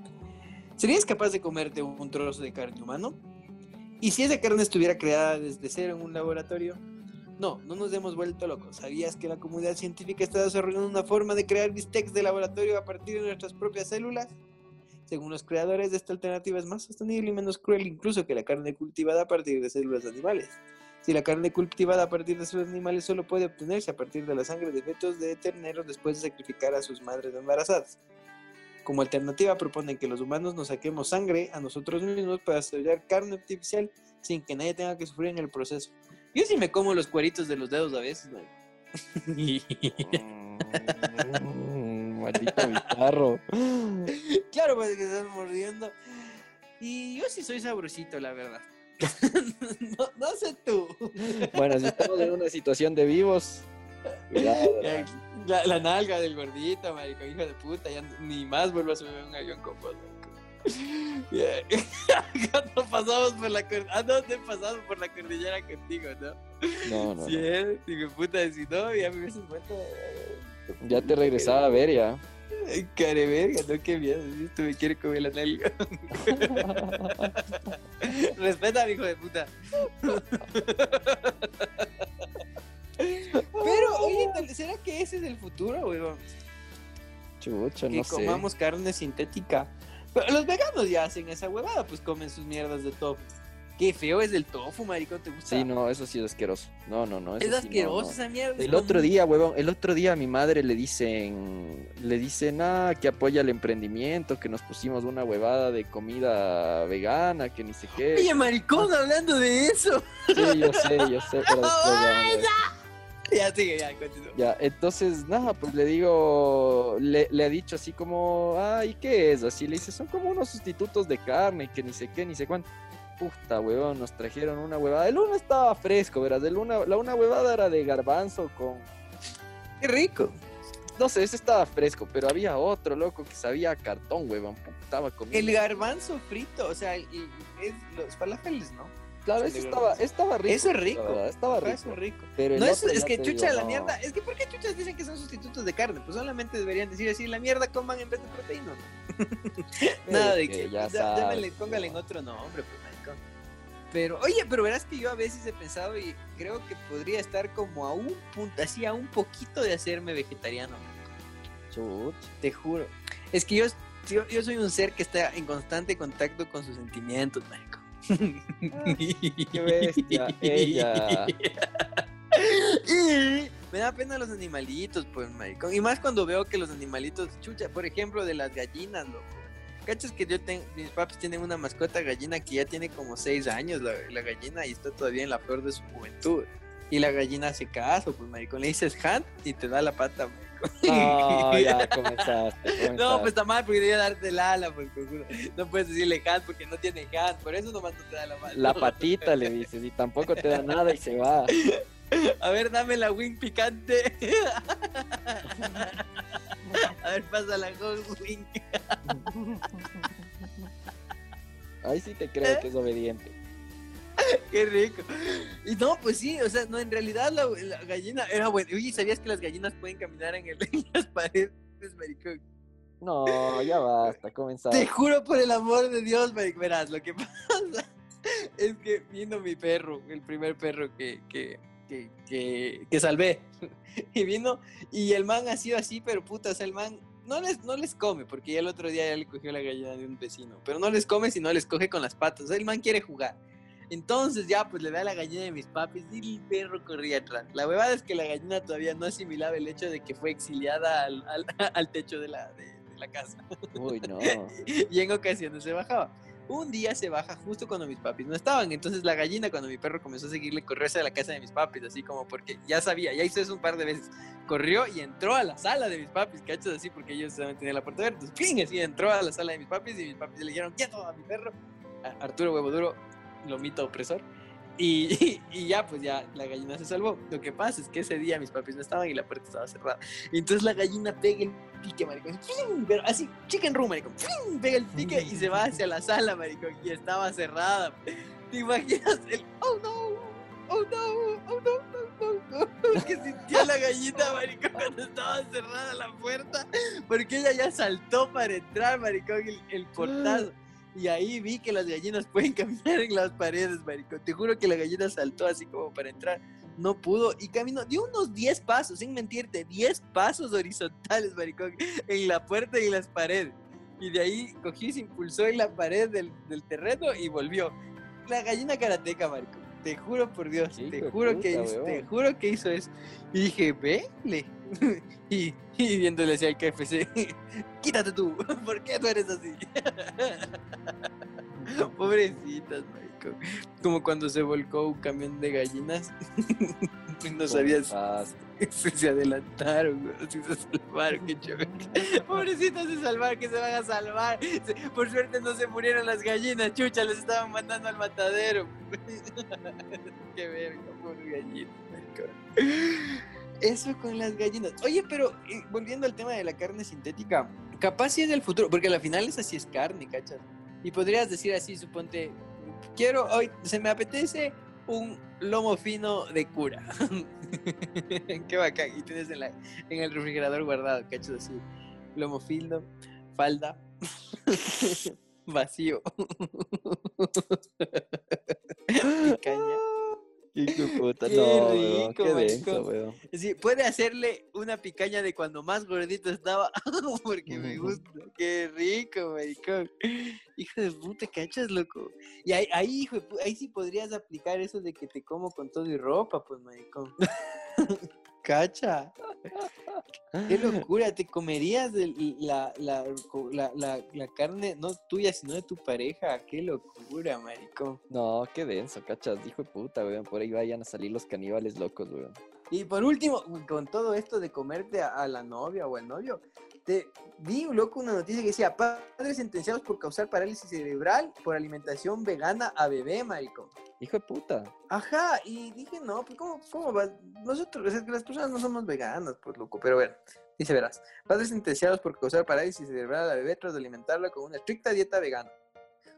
¿serías capaz de comerte un trozo de carne humano? ¿Y si esa carne estuviera creada desde cero en un laboratorio? No, no nos hemos vuelto locos. ¿Sabías que la comunidad científica está desarrollando una forma de crear bistecs de laboratorio a partir de nuestras propias células? Según los creadores, esta alternativa es más sostenible y menos cruel incluso que la carne cultivada a partir de células animales. Si la carne cultivada a partir de células animales solo puede obtenerse a partir de la sangre de fetos de terneros después de sacrificar a sus madres embarazadas. Como alternativa proponen que los humanos nos saquemos sangre a nosotros mismos para desarrollar carne artificial sin que nadie tenga que sufrir en el proceso. Yo sí me como los cueritos de los dedos a veces, man. Mm, Maldito bizarro. Claro, pues que estás mordiendo. Y yo sí soy sabrosito, la verdad. [LAUGHS] no, no sé tú. Bueno, si estamos en una situación de vivos, cuidado. [LAUGHS] La, la nalga del gordito, marico, hijo de puta, ya ni más vuelvo a subir un avión con vos. [LAUGHS] [LAUGHS] Cuando pasamos por la cordillera. Ah, no, te he pasado por la cordillera contigo, ¿no? No, no. Sí, no. eh. Digo, puta, si no, ya me hubieses vuelto. eh, Ya te regresaba a ver ya. Ay, Care verga, no, qué miedo. si Esto me quiere comer la nalga. [LAUGHS] Respeta, hijo de puta. Pero, oye, ¿será que ese es el futuro, weón? Chucha, que no sé. comamos carne sintética. Pero los veganos ya hacen esa huevada, pues comen sus mierdas de tofu. Qué feo es el tofu, maricón, ¿te gusta? Sí, no, eso sí es asqueroso. No, no, no. eso Es sí, no, asqueroso no. esa mierda. El otro día, huevón, el otro día a mi madre le dicen, le dicen, ah, que apoya el emprendimiento, que nos pusimos una huevada de comida vegana, que ni sé qué. Oye, maricón, hablando de eso. Sí, yo sé, yo sé, pero [LAUGHS] después ya, [LAUGHS] Ya, sigue, ya, continúa. ya, entonces, nada, pues le digo, le, le ha dicho así como, ay, ¿qué es? Así le dice, son como unos sustitutos de carne, que ni sé qué, ni sé cuánto. Puta, huevón, nos trajeron una huevada. El uno estaba fresco, verás, el una, la una huevada era de garbanzo con Qué rico. No sé, ese estaba fresco, pero había otro loco que sabía a cartón, huevón. Estaba comiendo. El garbanzo frito, o sea, es los falafeles, ¿no? Claro, ese de estaba, estaba rico. Eso es rico. Estaba rico. eso es rico. Pero No, es, es que chucha digo, la no. mierda. Es que ¿por qué chuchas dicen que son sustitutos de carne? Pues solamente deberían decir así, la mierda coman en vez de proteína. ¿no? [LAUGHS] Nada de que que ya llámenle, póngale en otro nombre, pues maricón. Pero, oye, pero verás que yo a veces he pensado y creo que podría estar como a un punto, así a un poquito de hacerme vegetariano. Chuch. Te juro. Es que yo, yo, yo soy un ser que está en constante contacto con sus sentimientos, marico. Qué [LAUGHS] bestia, ella. Y me da pena los animalitos, pues, marico. Y más cuando veo que los animalitos, chucha, por ejemplo, de las gallinas, loco. ¿Cachas que yo tengo, mis papis tienen una mascota gallina que ya tiene como seis años, la, la gallina, y está todavía en la flor de su juventud? Y la gallina hace caso, pues, marico. Le dices hand y te da la pata. No, ya comenzaste. [LAUGHS] comenzaste. No, pues está mal porque debía darte el ala, pues. No puedes decirle hand porque no tiene hand, por eso nomás no te da la mano. La patita le dices y tampoco te da nada y se va. A ver, dame la wing picante. A ver, pasa la whole wing. Ahí sí te creo que es obediente. [LAUGHS] Qué rico. Y no, pues sí, o sea, no, en realidad la, la gallina era buena. Oye, ¿sabías que las gallinas pueden caminar en, el, [LAUGHS] en las paredes, maricón? No, ya basta, Te comenzaste. juro por el amor de Dios, maricón. Verás, lo que [LAUGHS] pasa es que vino mi perro, el primer perro que, que, que, que, que salvé. Y vino, y el man ha sido así, pero puta, o sea, el man no les, no les come, porque ya el otro día ya le cogió la gallina de un vecino, pero no les come, sino les coge con las patas. O sea, el man quiere jugar. Entonces ya, pues le da la gallina de mis papis y el perro corría atrás. La huevada es que la gallina todavía no asimilaba el hecho de que fue exiliada al, al, [LAUGHS] al techo de la, de, de la casa Uy, no. [LAUGHS] y en ocasiones se bajaba. Un día se baja justo cuando mis papis no estaban. Entonces la gallina, cuando mi perro comenzó a seguirle, corrió hacia la casa de mis papis, así como porque ya sabía, ya hizo eso un par de veces. Corrió y entró a la sala de mis papis, ¿cachas? Así porque ellos solamente tenían la puerta abierta. Entonces, ¡ping! Así entró a la sala de mis papis y mis papis le dijeron, ¡quieto a mi perro! A Arturo Huevo Duro, lomito opresor. Y, [LAUGHS] y, ya, pues ya la gallina se salvó. Lo que pasa es que ese día mis papis no estaban y la puerta estaba cerrada. Y entonces la gallina pega el pique, maricón. ¡Fum! Pero así, chicken room, maricón. ¡Fum! Pega el pique y se va [LAUGHS] hacia la sala, maricón. Y estaba cerrada. ¿Te imaginas el oh no? Oh no, oh no, no, no, no. [LAUGHS] Que sintió la gallina, maricón, cuando estaba cerrada la puerta. Porque ella ya saltó para entrar, maricón, el, el portazo. Y ahí vi que las gallinas pueden [LAUGHS] caminar en las paredes, maricón. Te juro que la gallina saltó así como para entrar. No pudo y caminó, dio unos 10 pasos, sin mentirte, 10 pasos horizontales, maricón, en la puerta y en las paredes. Y de ahí cogió se impulsó en la pared del, del terreno y volvió. La gallina karateca, maricón. Te juro por Dios, te juro puta, que hizo, te juro que hizo eso. Y dije, vele. [LAUGHS] y, y viéndole hacia el KFC, quítate tú, [LAUGHS] ¿por qué tú eres así? [LAUGHS] Pobrecitas, marico. Como cuando se volcó un camión de gallinas. [LAUGHS] no sabías si se adelantaron, si se salvaron, qué chévere. Pobrecitas se salvaron, que se van a salvar. Por suerte no se murieron las gallinas, chucha, les estaban mandando al matadero. qué verga, pobre gallina, marico. Eso con las gallinas. Oye, pero eh, volviendo al tema de la carne sintética, capaz si es el futuro, porque al final esa sí es carne, ¿cachas? Y podrías decir así, suponte, quiero hoy, se me apetece un lomo fino de cura. [LAUGHS] Qué bacán. Y tienes en, la, en el refrigerador guardado, ¿cachas? Así, lomo fino, falda, [LAUGHS] vacío. [LAUGHS] Picaña. Qué puta, Qué no, rico, qué maricón. denso, weón. Sí, puede hacerle una picaña de cuando más gordito estaba, [LAUGHS] porque me gusta. Qué rico, maricón. Hijo de puta, ¿cachas, loco? Y ahí, ahí, hijo ahí sí podrías aplicar eso de que te como con todo y ropa, pues, maricón. [LAUGHS] Cacha. Qué locura, te comerías el- la, la, la, carne, no tuya, sino de tu pareja. Qué locura, maricón. No, qué denso, cachas, hijo de puta, weón. Por ahí vayan a salir los caníbales locos, weón. Y por último, con todo esto de comerte a, a la novia o al novio, te vi, loco, una noticia que decía, padres sentenciados por causar parálisis cerebral por alimentación vegana a bebé, marico. Hijo de puta. Ajá, y dije, no, pues ¿cómo, cómo va? Nosotros, las personas no somos veganas, pues loco, pero bueno, dice, verás, padres sentenciados por causar parálisis cerebral a bebé tras alimentarla con una estricta dieta vegana.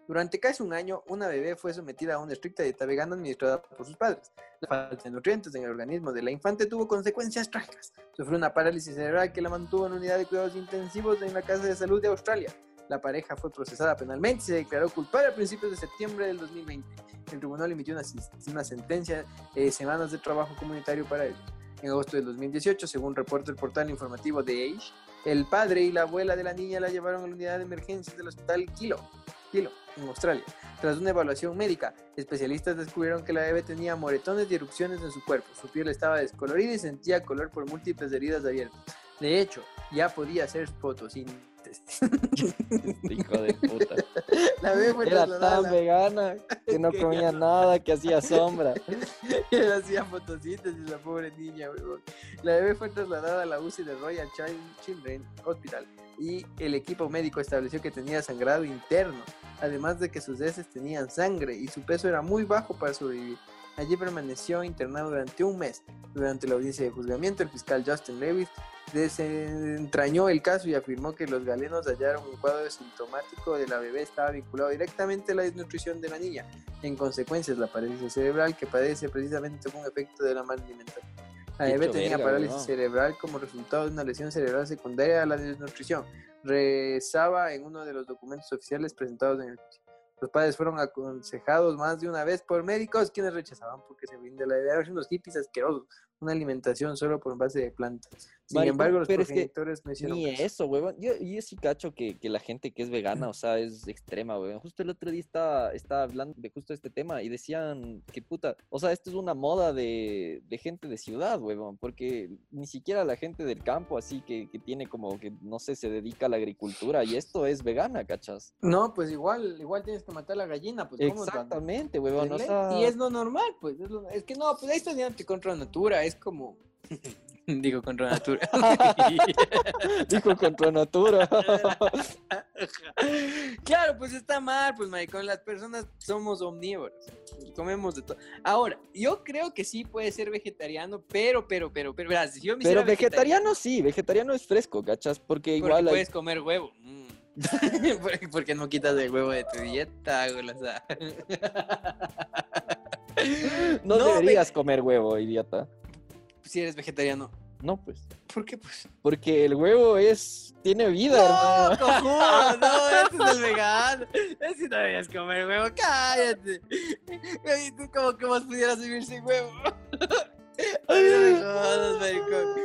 Durante casi un año, una bebé fue sometida a una estricta dieta vegana administrada por sus padres. La falta de nutrientes en el organismo de la infante tuvo consecuencias trágicas. Sufrió una parálisis cerebral que la mantuvo en unidad de cuidados intensivos en la Casa de Salud de Australia. La pareja fue procesada penalmente y se declaró culpable a principios de septiembre del 2020. El tribunal emitió una, sentencia de semanas de trabajo comunitario para ellos. En agosto del 2018, según reporta el portal informativo de Age, el padre y la abuela de la niña la llevaron a la unidad de emergencias del hospital Kilo, en Australia. Tras una evaluación médica, especialistas descubrieron que la bebé tenía moretones y erupciones en su cuerpo. Su piel estaba descolorida y sentía color por múltiples heridas abiertas. De hecho, ya podía hacer fotosíntesis. [LAUGHS] Hijo de puta. la bebé fue Era trasladada a tan la- vegana que no [LAUGHS] Que comía nada, que hacía sombra. [LAUGHS] Él hacía fotosíntesis, la pobre niña, weón. La bebé fue trasladada a la UCI de Royal Child- Children Hospital y el equipo médico estableció que tenía sangrado interno, además de que sus heces tenían sangre y su peso era muy bajo para sobrevivir. Allí permaneció internado durante un mes. Durante la audiencia de juzgamiento, el fiscal Justin Lewis desentrañó el caso y afirmó que los galenos hallaron un cuadro sintomático de la bebé estaba vinculado directamente a la desnutrición de la niña. En consecuencia, la parálisis cerebral que padece precisamente un efecto de la mala alimentación. Hecho tenía verga, parálisis cerebral como resultado de una lesión cerebral secundaria a la desnutrición. Rezaba en uno de los documentos oficiales presentados en el. Los padres fueron aconsejados más de una vez por médicos quienes rechazaban porque se brinda la idea de unos hippies asquerosos, una alimentación solo por base de plantas. Sin Maricón, embargo, los pero es que progenitores no hicieron Ni caso. eso, huevón. Yo, yo sí cacho que, que la gente que es vegana, o sea, es extrema, huevón. Justo el otro día estaba, estaba hablando de justo este tema y decían que puta, o sea, esto es una moda de, de gente de ciudad, huevón, porque ni siquiera la gente del campo, así que, que tiene como que, no sé, se dedica a la agricultura y esto es vegana, ¿cachas? No, pues igual, igual tienes que matar la gallina, pues ¿cómo tan- Exactamente, huevón. de O ley? sea, Y es lo normal, pues. Es, lo- es que no, pues ahí está yéndote contra natura, es como. [LAUGHS] Digo contra natura. [LAUGHS] dijo contra natura. [LAUGHS] claro, pues está mal, pues, maricón. Las personas somos omnívoros. Comemos de todo. Ahora, yo creo que sí puede ser vegetariano, pero, pero, pero, pero, verás, si yo me Pero vegetariano sí, vegetariano es fresco, ¿cachas? Porque Porque igual hay- puedes comer huevo. Mm. Porque- Porque no quitas el huevo de tu dieta, golosa. no, no, deberías comer huevo, idiota. Si eres vegetariano. No, pues. ¿Por qué, pues? Porque el huevo es. tiene vida, No, hermano. cojudo, no, ese es el vegano. Ese no deberías comer huevo, cállate. Ay, ¿Tú cómo que más pudieras vivir sin huevo? Ay, no jodas, maricón.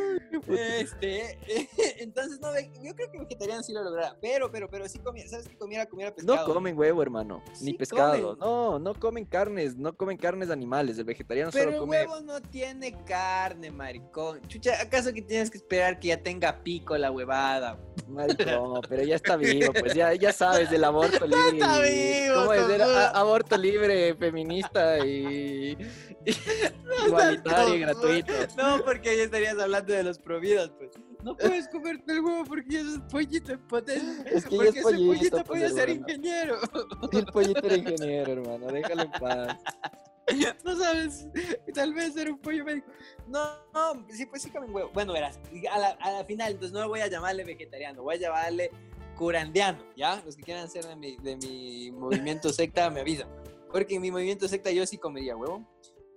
[LAUGHS] Este, [LAUGHS] entonces no, yo creo que vegetariano sí lo logrará, pero, pero, pero sí comía, ¿sabes qué comiera? Comiera pescado. No comen huevo, hermano. Ni Sí pescado. comen. No, no comen carnes. No comen carnes animales. El vegetariano Pero solo el come. huevo no tiene carne, maricón. Chucha, ¿acaso que tienes que esperar que ya tenga pico la huevada? Maricón, [LAUGHS] pero ya está vivo, pues ya, ya sabes del aborto libre. está y- vivo, ¿Cómo es? Era aborto libre, feminista y. igualitario y gratuito. No, porque ahí estarías hablando de los providas, pues. No puedes comerte el huevo porque es pollito en potencia. Es que porque es ese pollito, pollito pues, ser hermano. ingeniero. El pollito era ingeniero, hermano. Déjalo en paz. [LAUGHS] no sabes, tal vez era un pollo médico. No, no, sí, pues sí comen huevo. Bueno, verás, a la, a la final, entonces no voy a llamarle vegetariano, voy a llamarle curandeano, ¿ya? Los que quieran ser de mi, de mi movimiento secta me avisan. Porque en mi movimiento secta yo sí comería huevo,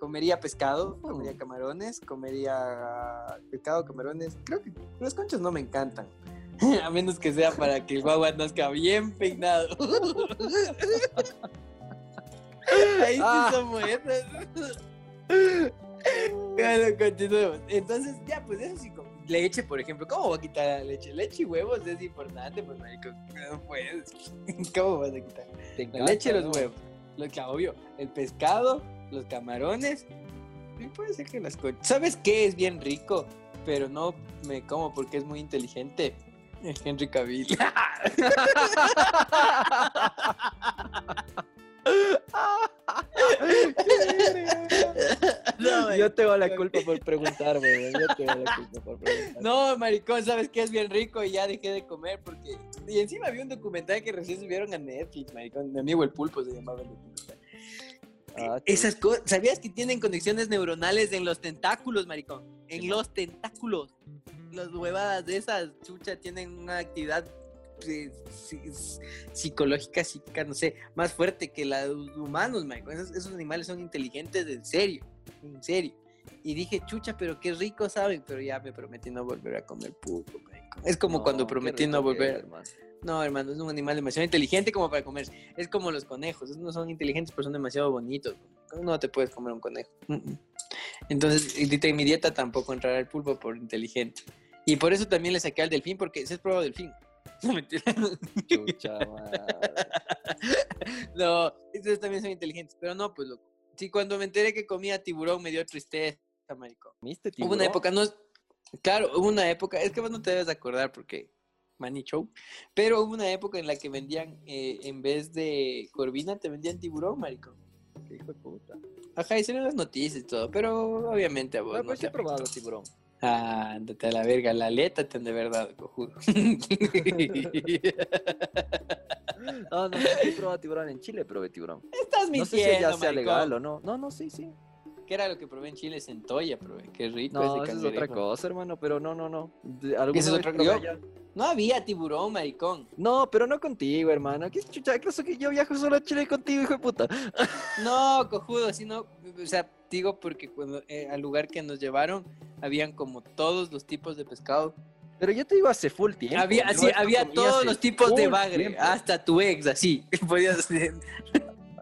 comería pescado, comería camarones, comería pescado, camarones. Creo que los conchos no me encantan. [LAUGHS] A menos que sea para que el guagua nazca bien peinado. [LAUGHS] Ahí sí Ah. son buenas. [LAUGHS] Bueno, continuemos. Entonces, ya, pues eso sí, leche, por ejemplo. ¿Cómo va a quitar la leche? Leche y huevos es importante, pues, marico. No puedes. ¿Cómo vas a quitar? Te La leche y los huevos. Lo que obvio, el pescado, los camarones. Y puede ser que las. ¿Sabes qué es bien rico? Pero no me como porque es muy inteligente. Es [LAUGHS] Henry Cavill. [LAUGHS] no, Yo tengo la culpa por preguntarme. Yo tengo la culpa por preguntar. No, maricón, ¿sabes qué es bien rico? Y ya dejé de comer porque... Y encima vi un documental que recién subieron a Netflix, maricón. Mi amigo el pulpo se llamaba el documental. Ah, Esas cosas, ¿sabías que tienen conexiones neuronales en los tentáculos, maricón? En Sí, los tentáculos. Las huevadas de esas, chucha, tienen una actividad eh, psicológica, psíquica, no sé, más fuerte que la de los humanos, maricón. Esos, esos animales son inteligentes en serio, en serio. Y dije, chucha, pero qué rico saben, pero ya me prometí no volver a comer pulpo, maricón. Es como No, cuando prometí no es, volver. hermano. No, hermano, es un animal demasiado inteligente como para comer. Es como los conejos. No son inteligentes, pero son demasiado bonitos. No te puedes comer un conejo. Entonces, en mi dieta tampoco entrará el pulpo por inteligente. Y por eso también le saqué al delfín, porque se has probado delfín. [LAUGHS] No, mentira. Chucha. No, entonces también son inteligentes. Pero no, pues loco. Sí, cuando me enteré que comía tiburón me dio tristeza, marico. ¿Viste, Hubo una época, no. Claro, hubo una época, es que vos no te debes acordar porque Money Show, pero hubo una época en la que vendían, eh, en vez de corvina, te vendían tiburón, marico. Qué hijo de puta. Ajá, las noticias y todo, pero obviamente a vos Bueno, no pues te he probado tiburón. Ah, ándate a la verga, la aleta te de verdad, cojudo. [LAUGHS] No, no sé si he probado tiburón en Chile, probé tiburón. Estás No mintiendo, sé si ya sea legal o no. No, no, sí, sí. ¿Qué era lo que probé en Chile? Centolla, probé. Qué rico No, ese eso es otra cosa, hermano, pero no, no, no. De- ¿alguna Esa es otra- allá? No había tiburón, maricón. No, pero no contigo, hermano. ¿Qué chucha? ¿Acaso que yo viajo solo a Chile contigo, hijo de puta? [LAUGHS] No, cojudo, así no. O sea, digo porque cuando eh, al lugar que nos llevaron habían como todos los tipos de pescado. Pero yo te digo hace full tiempo. había así, había todos los tipos de bagre, tiempo. hasta tu ex, así. [LAUGHS] Podías.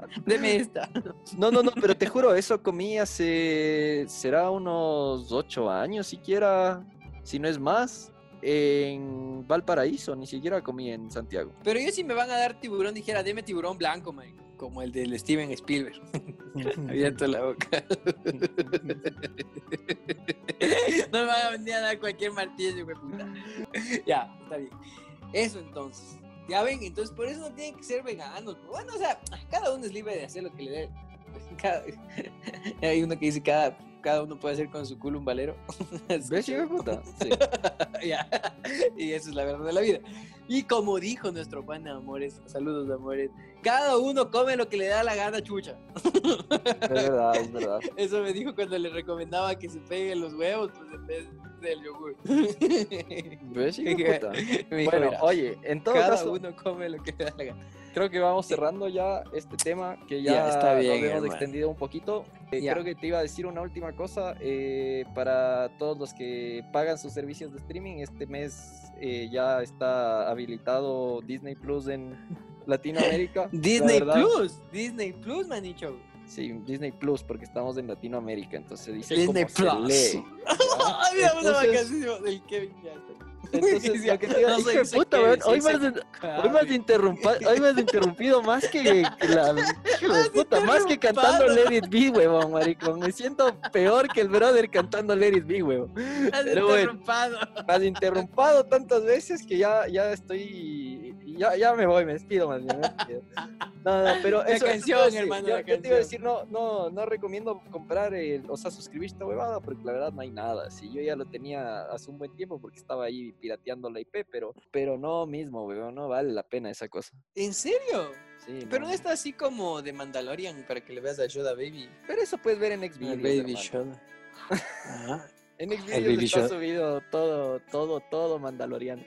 [LAUGHS] Deme esta. No, no, no, pero te juro, eso comí hace. será unos ocho años siquiera, si no es más, en Valparaíso, ni siquiera comí en Santiago. Pero yo si me van a dar tiburón, dijera, deme tiburón blanco, marico. Como el del Steven Spielberg. [LAUGHS] [LAUGHS] Abierto la boca. no me van a venir a dar cualquier martillo, güey, puta. ya, está bien. Eso entonces. Ya ven, entonces por eso no tienen que ser veganos. Bueno, o sea, cada uno es libre de hacer lo que le dé. [LAUGHS] Cada- [LAUGHS] Hay uno que dice cada, cada uno puede hacer con su culo un valero. [LAUGHS] ¿Ves? Sí. Ya. Y eso es la verdad de la vida. Y como dijo nuestro Juan Amores, saludos Amores, cada uno come lo que le da la gana, chucha. Es verdad, es verdad. [LAUGHS] Eso me dijo cuando le recomendaba que se peguen los huevos pues, en vez del yogur. [LAUGHS] ¿Ves, de [LAUGHS] puta? Dijo, Bueno, "Mira, oye, en todo cada caso, uno come lo que le da la gana. creo que vamos cerrando ya este tema que ya, Ya, está bien, nos hemos extendido un poquito. Eh, creo que te iba a decir una última cosa eh, para todos los que pagan sus servicios de streaming. Este mes eh, ya está habilitado Disney Plus en Latinoamérica. La Disney verdad, Plus, Disney Plus, manicho. Sí, Disney Plus porque estamos en Latinoamérica, entonces dice Disney cómo Plus. se lee. [LAUGHS] Ay, mira, una vacación del Kevin. Entonces, lo que te iba No hijo soy- de soy puta, Kevin, weón, hoy me has, hoy me has interrumpa- hoy me has interrumpido más que, que la [LAUGHS] hijo de puta, más que cantando Let It Be, huevón, maricón. Me siento peor que el brother cantando Let It Be, huevón. Has Pero bueno. interrumpado. Me has interrumpado tantas veces que ya, ya estoy. Ya, ya me voy, me despido más bien. me despido. No, no, pero La eso, eso te canción, decir, hermano, Yo, la yo te iba a decir, no, no, no recomiendo comprar, el, o sea, suscribirte a esta huevada, porque la verdad no hay nada. Sí, yo ya lo tenía hace un buen tiempo porque estaba ahí pirateando la IP, pero, pero no mismo, weón, no vale la pena esa cosa. ¿En serio? Sí, Pero no está así como de Mandalorian para que le veas a Yoda Baby. Pero eso puedes ver en Xvideos, Baby hermano. Yoda. [LAUGHS] Ajá. En Xvideos Baby está subido todo, todo, todo mandaloriano.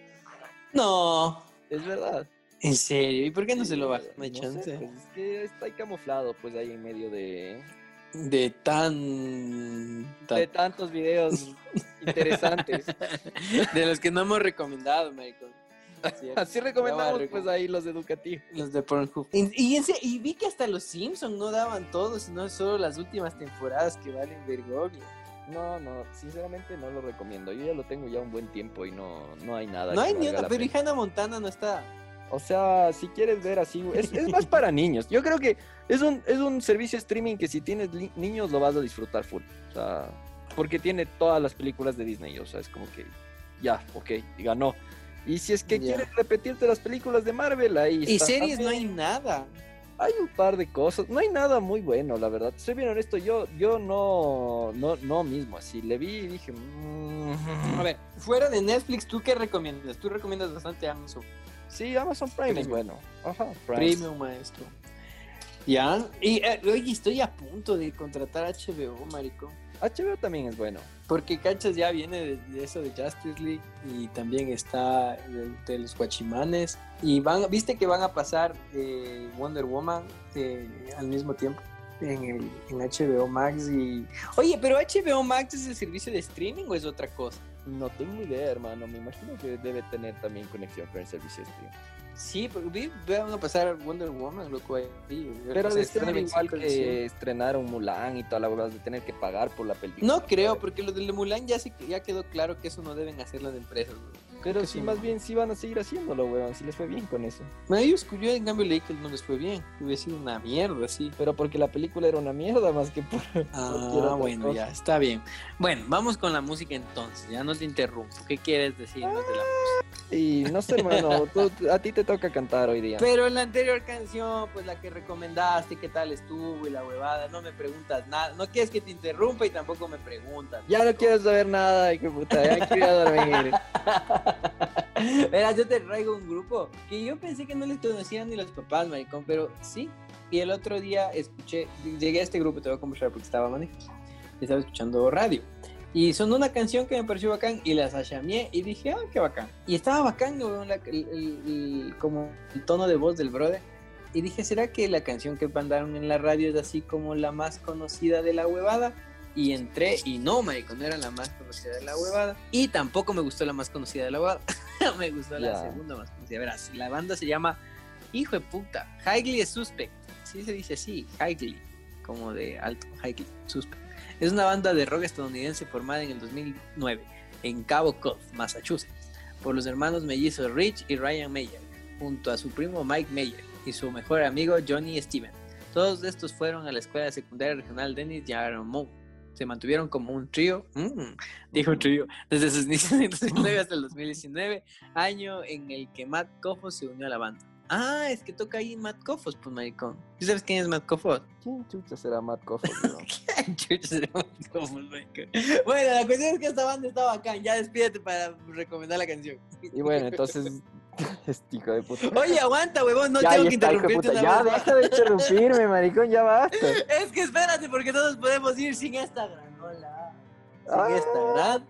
No. Es verdad. ¿En serio? ¿Y por qué no se lo Sí, baja? No hay chance. pues, es que está ahí camuflado, pues ahí en medio de, De tan... tan- de tantos videos [LAUGHS] interesantes. de los que no hemos recomendado. Cierto. [LAUGHS] Así recomendamos, pues ahí los educativos. Los de Pornhub. Y, y, en se- y vi que hasta los Simpsons no daban todos, sino solo las últimas temporadas que valen vergobio. No, no, sinceramente no lo recomiendo. Yo ya lo tengo ya un buen tiempo y no, no hay nada. No hay ni una, pero. Hannah Montana no está. O sea, si quieres ver así, es, es más para niños. Yo creo que es un, es un servicio streaming que si tienes niños lo vas a disfrutar full. O sea, porque tiene todas las películas de Disney. O sea, es como que ya, ok, ganó. Y si es que quieres repetirte las películas de Marvel, ahí Y está series no hay nada. Hay un par de cosas, no hay nada muy bueno, la verdad. Soy bien honesto, yo, yo no, no, no mismo así. Le vi y dije, mm, A ver, fuera de Netflix, ¿tú qué recomiendas? Tú recomiendas bastante Amazon sí, Amazon Prime es bueno. Ajá, Prime. Premium, maestro. Ya. Y eh, oye, estoy a punto de contratar HBO, maricón. HBO también es bueno. Porque Cachas ya viene de, eso de Justice League y también está de, de los Guachimanes. Y van, viste que van a pasar eh, Wonder Woman eh, al mismo tiempo en, el, en HBO Max. y Oye, pero HBO Max es el servicio de streaming o es otra cosa? No tengo idea, hermano. Me imagino que debe tener también conexión con el servicio de stream. Sí, pero vi, a pasar Wonder Woman, loco. Ahí, Pero de estrena ser el igual 25 de diciembre. que estrenaron Mulan y toda la huevada de tener que pagar por la película. No creo, porque lo de Mulan ya, se, ya quedó claro que eso no deben hacer las empresas. Pero sí, más bien sí van a seguir haciéndolo, weón. Si les fue bien con eso. Ellos, yo en cambio leí que no les fue bien. Hubiera sido una mierda, sí. Pero porque la película era una mierda más que por. Ah, [LAUGHS] bueno, cosa. ya, está bien. Bueno, vamos con la música entonces, ya no te interrumpo. ¿Qué quieres decirnos de la música? Y no sé, hermano. [LAUGHS] tú- a ti te toca cantar hoy día. Pero en la anterior canción, pues la que recomendaste, qué tal estuvo y la huevada, no me preguntas nada. No quieres que te interrumpa y tampoco me preguntas. Ya no quiero saber nada, que puta. Ya quiero dormir. [LAUGHS] Verás, yo te traigo un grupo que yo pensé que no les conocían ni los papás, maricón, pero sí. Y el otro día escuché, llegué a este grupo, te voy a conversar porque estaba manejando. Estaba escuchando radio. Y sonó una canción que me pareció bacán y la sachameé y dije, ah, qué bacán. Y estaba bacán, weón, la- el- el- el- como el tono de voz del brother. Y dije, ¿será que la canción que mandaron en la radio es así como la más conocida de la huevada? Y entré y no, marico, no era la más conocida de la huevada. Y tampoco me gustó la más conocida de la huevada. [LAUGHS] me gustó la segunda más conocida. Verás, la banda se llama Hijo de puta. Highly Suspect. Sí se dice así, Highly. Como de alto, Highly Suspect. Es una banda de rock estadounidense formada en el 2009 en Cabo Cod, Massachusetts, por los hermanos mellizos Rich y Ryan Meyer, junto a su primo Mike Meyer y su mejor amigo Johnny Steven. Todos estos fueron a la escuela secundaria regional Dennis Yarmouth. Se mantuvieron como un trío, mm, dijo trío, desde sus inicios en el 2009 hasta el 2019, año en el que Matt Koffos se unió a la banda. Ah, es que toca ahí Matt Koffos, pues maricón. ¿Tú sabes quién es Matt Koffos? [LAUGHS] ¿Quién chucha será Matt Coffin, [LAUGHS] weón? Chucha, será Matt Koffos, maricón. Bueno, la cuestión es que esta banda está bacán. Ya despídete para recomendar la canción. Y bueno, [LAUGHS] entonces. [LAUGHS] Este hijo de puta. Oye, aguanta, huevón, no Ya, tengo que interrumpirte una Ya, vez deja de interrumpirme, maricón, ya basta. [LAUGHS] Es que espérate, porque todos podemos ir sin esta granola. Sin Ah. esta gran.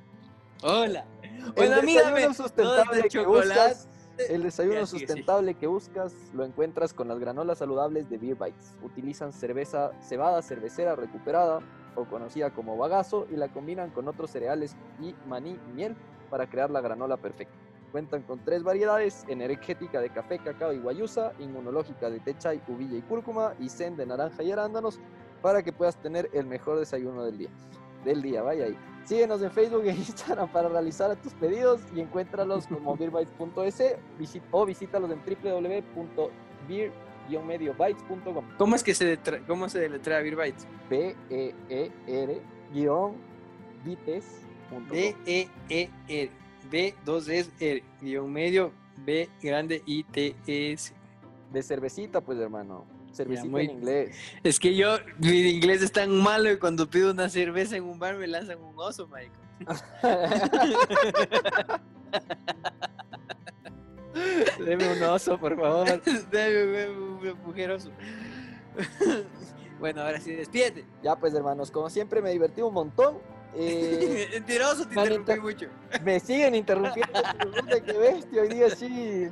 Hola. El Bueno, mírame. desayuno sustentable de que buscas. El desayuno sustentable que buscas lo encuentras con las granolas saludables de Beer Bites. Utilizan cerveza, cebada cervecera recuperada o conocida como bagazo y la combinan con otros cereales y maní y miel para crear la granola perfecta. Cuentan con tres variedades, energética de café, cacao y guayusa, inmunológica de té chai, ubilla y cúrcuma, y zen de naranja y arándanos, para que puedas tener el mejor desayuno del día. Del día, vaya ahí. Síguenos en Facebook e [LAUGHS] Instagram para realizar tus pedidos y encuéntralos como [LAUGHS] beerbytes.es o visítalos en www.beer mediobytes.com. ¿Cómo es que se cómo se deletrea Beer Bytes? B E E R guion bites. D E E R B2 es el guion medio B grande I T S. De cervecita, pues hermano. Cervecita en inglés. Es que yo, mi inglés es tan malo que cuando pido una cerveza en un bar me lanzan un oso, Michael. [LAUGHS] Deme un oso, por favor. [LAUGHS] Deme un mujeroso. [LAUGHS] bueno, ahora sí, despídete. Ya pues, hermanos, como siempre me divertí un montón. Eh, [LAUGHS] Mentiroso, te manita. interrumpí mucho. me siguen interrumpiendo. puta, qué bestia. Hoy día sí,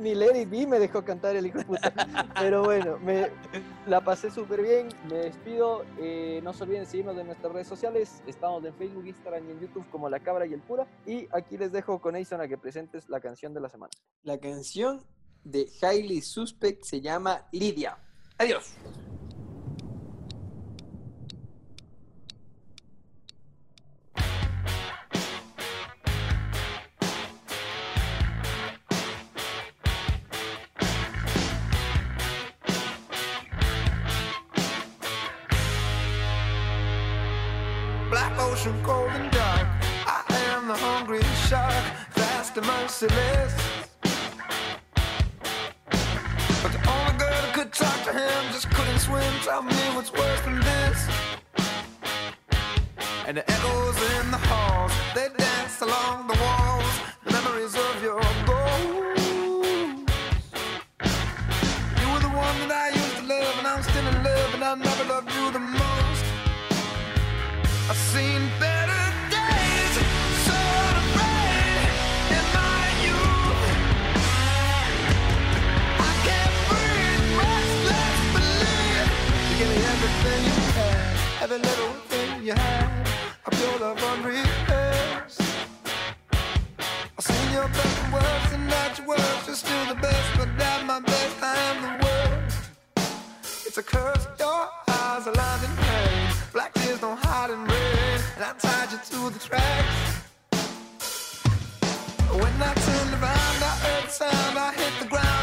ni Lady B me dejó cantar el hijo de puta. Pero bueno, me la pasé súper bien. Me despido. eh, no se olviden seguirnos en nuestras redes sociales. Estamos en Facebook, Instagram y en YouTube como La Cabra y el Pura. Y aquí les dejo con Eison a que presentes la canción de la semana. La canción de Highly Suspect se llama Lidia. Adiós. And merciless. But the only girl that could talk to him just couldn't swim. Tell me what's worse than this. And the echoes in the halls, they dance along the walls. The memories of your ghost. You were the one that I used to love, and I'm still in love, and I never loved you the most. I've seen better every little thing you had. A pure love unrehearsed. I've seen your best worst, and at your worst, you're still the best, but at my best, I am the worst. It's a curse, your eyes are lined in pain. Black tears don't hide in rain, and I tied you to the tracks. When I turned around, I heard the sound, I hit the ground.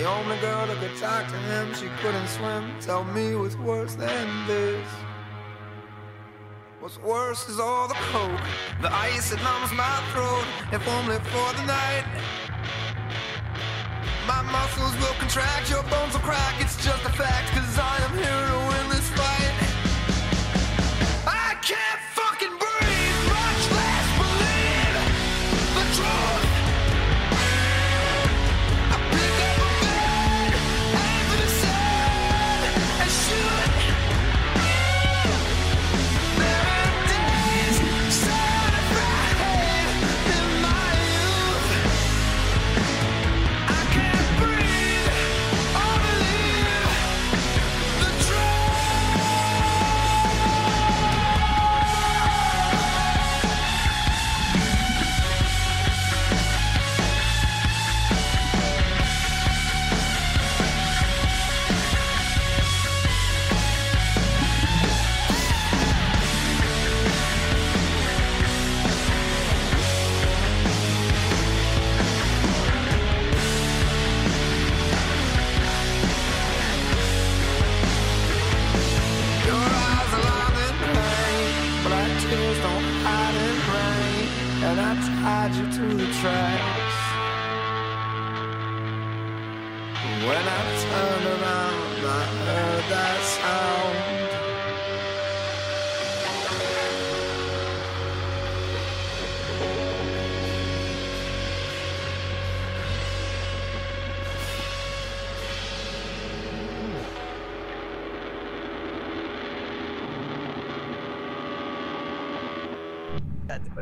The only girl that could talk to him, she couldn't swim. Tell me what's worse than this. What's worse is all the coke, the ice that numbs my throat, if only for the night. My muscles will contract, your bones will crack, it's just a fact, cause I am here to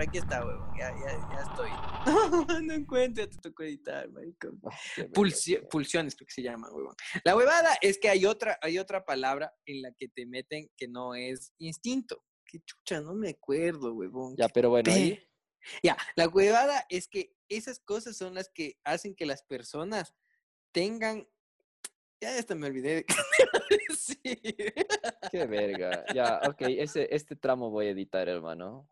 aquí está, huevón. Ya, ya, ya estoy. No, [LAUGHS] no encuentro, ya te tocó editar, maricón. Ah, Pulsi- pulsiones, creo que se llaman, huevón. La huevada es que hay otra, hay otra palabra en la que te meten que no es instinto. Qué chucha, no me acuerdo, huevón. Ya, pero bueno, ahí. Ya, la huevada es que esas cosas son las que hacen que las personas tengan. Ya hasta me olvidé de [LAUGHS] decir. Qué verga. Ya, ok, ese, este tramo voy a editar, hermano.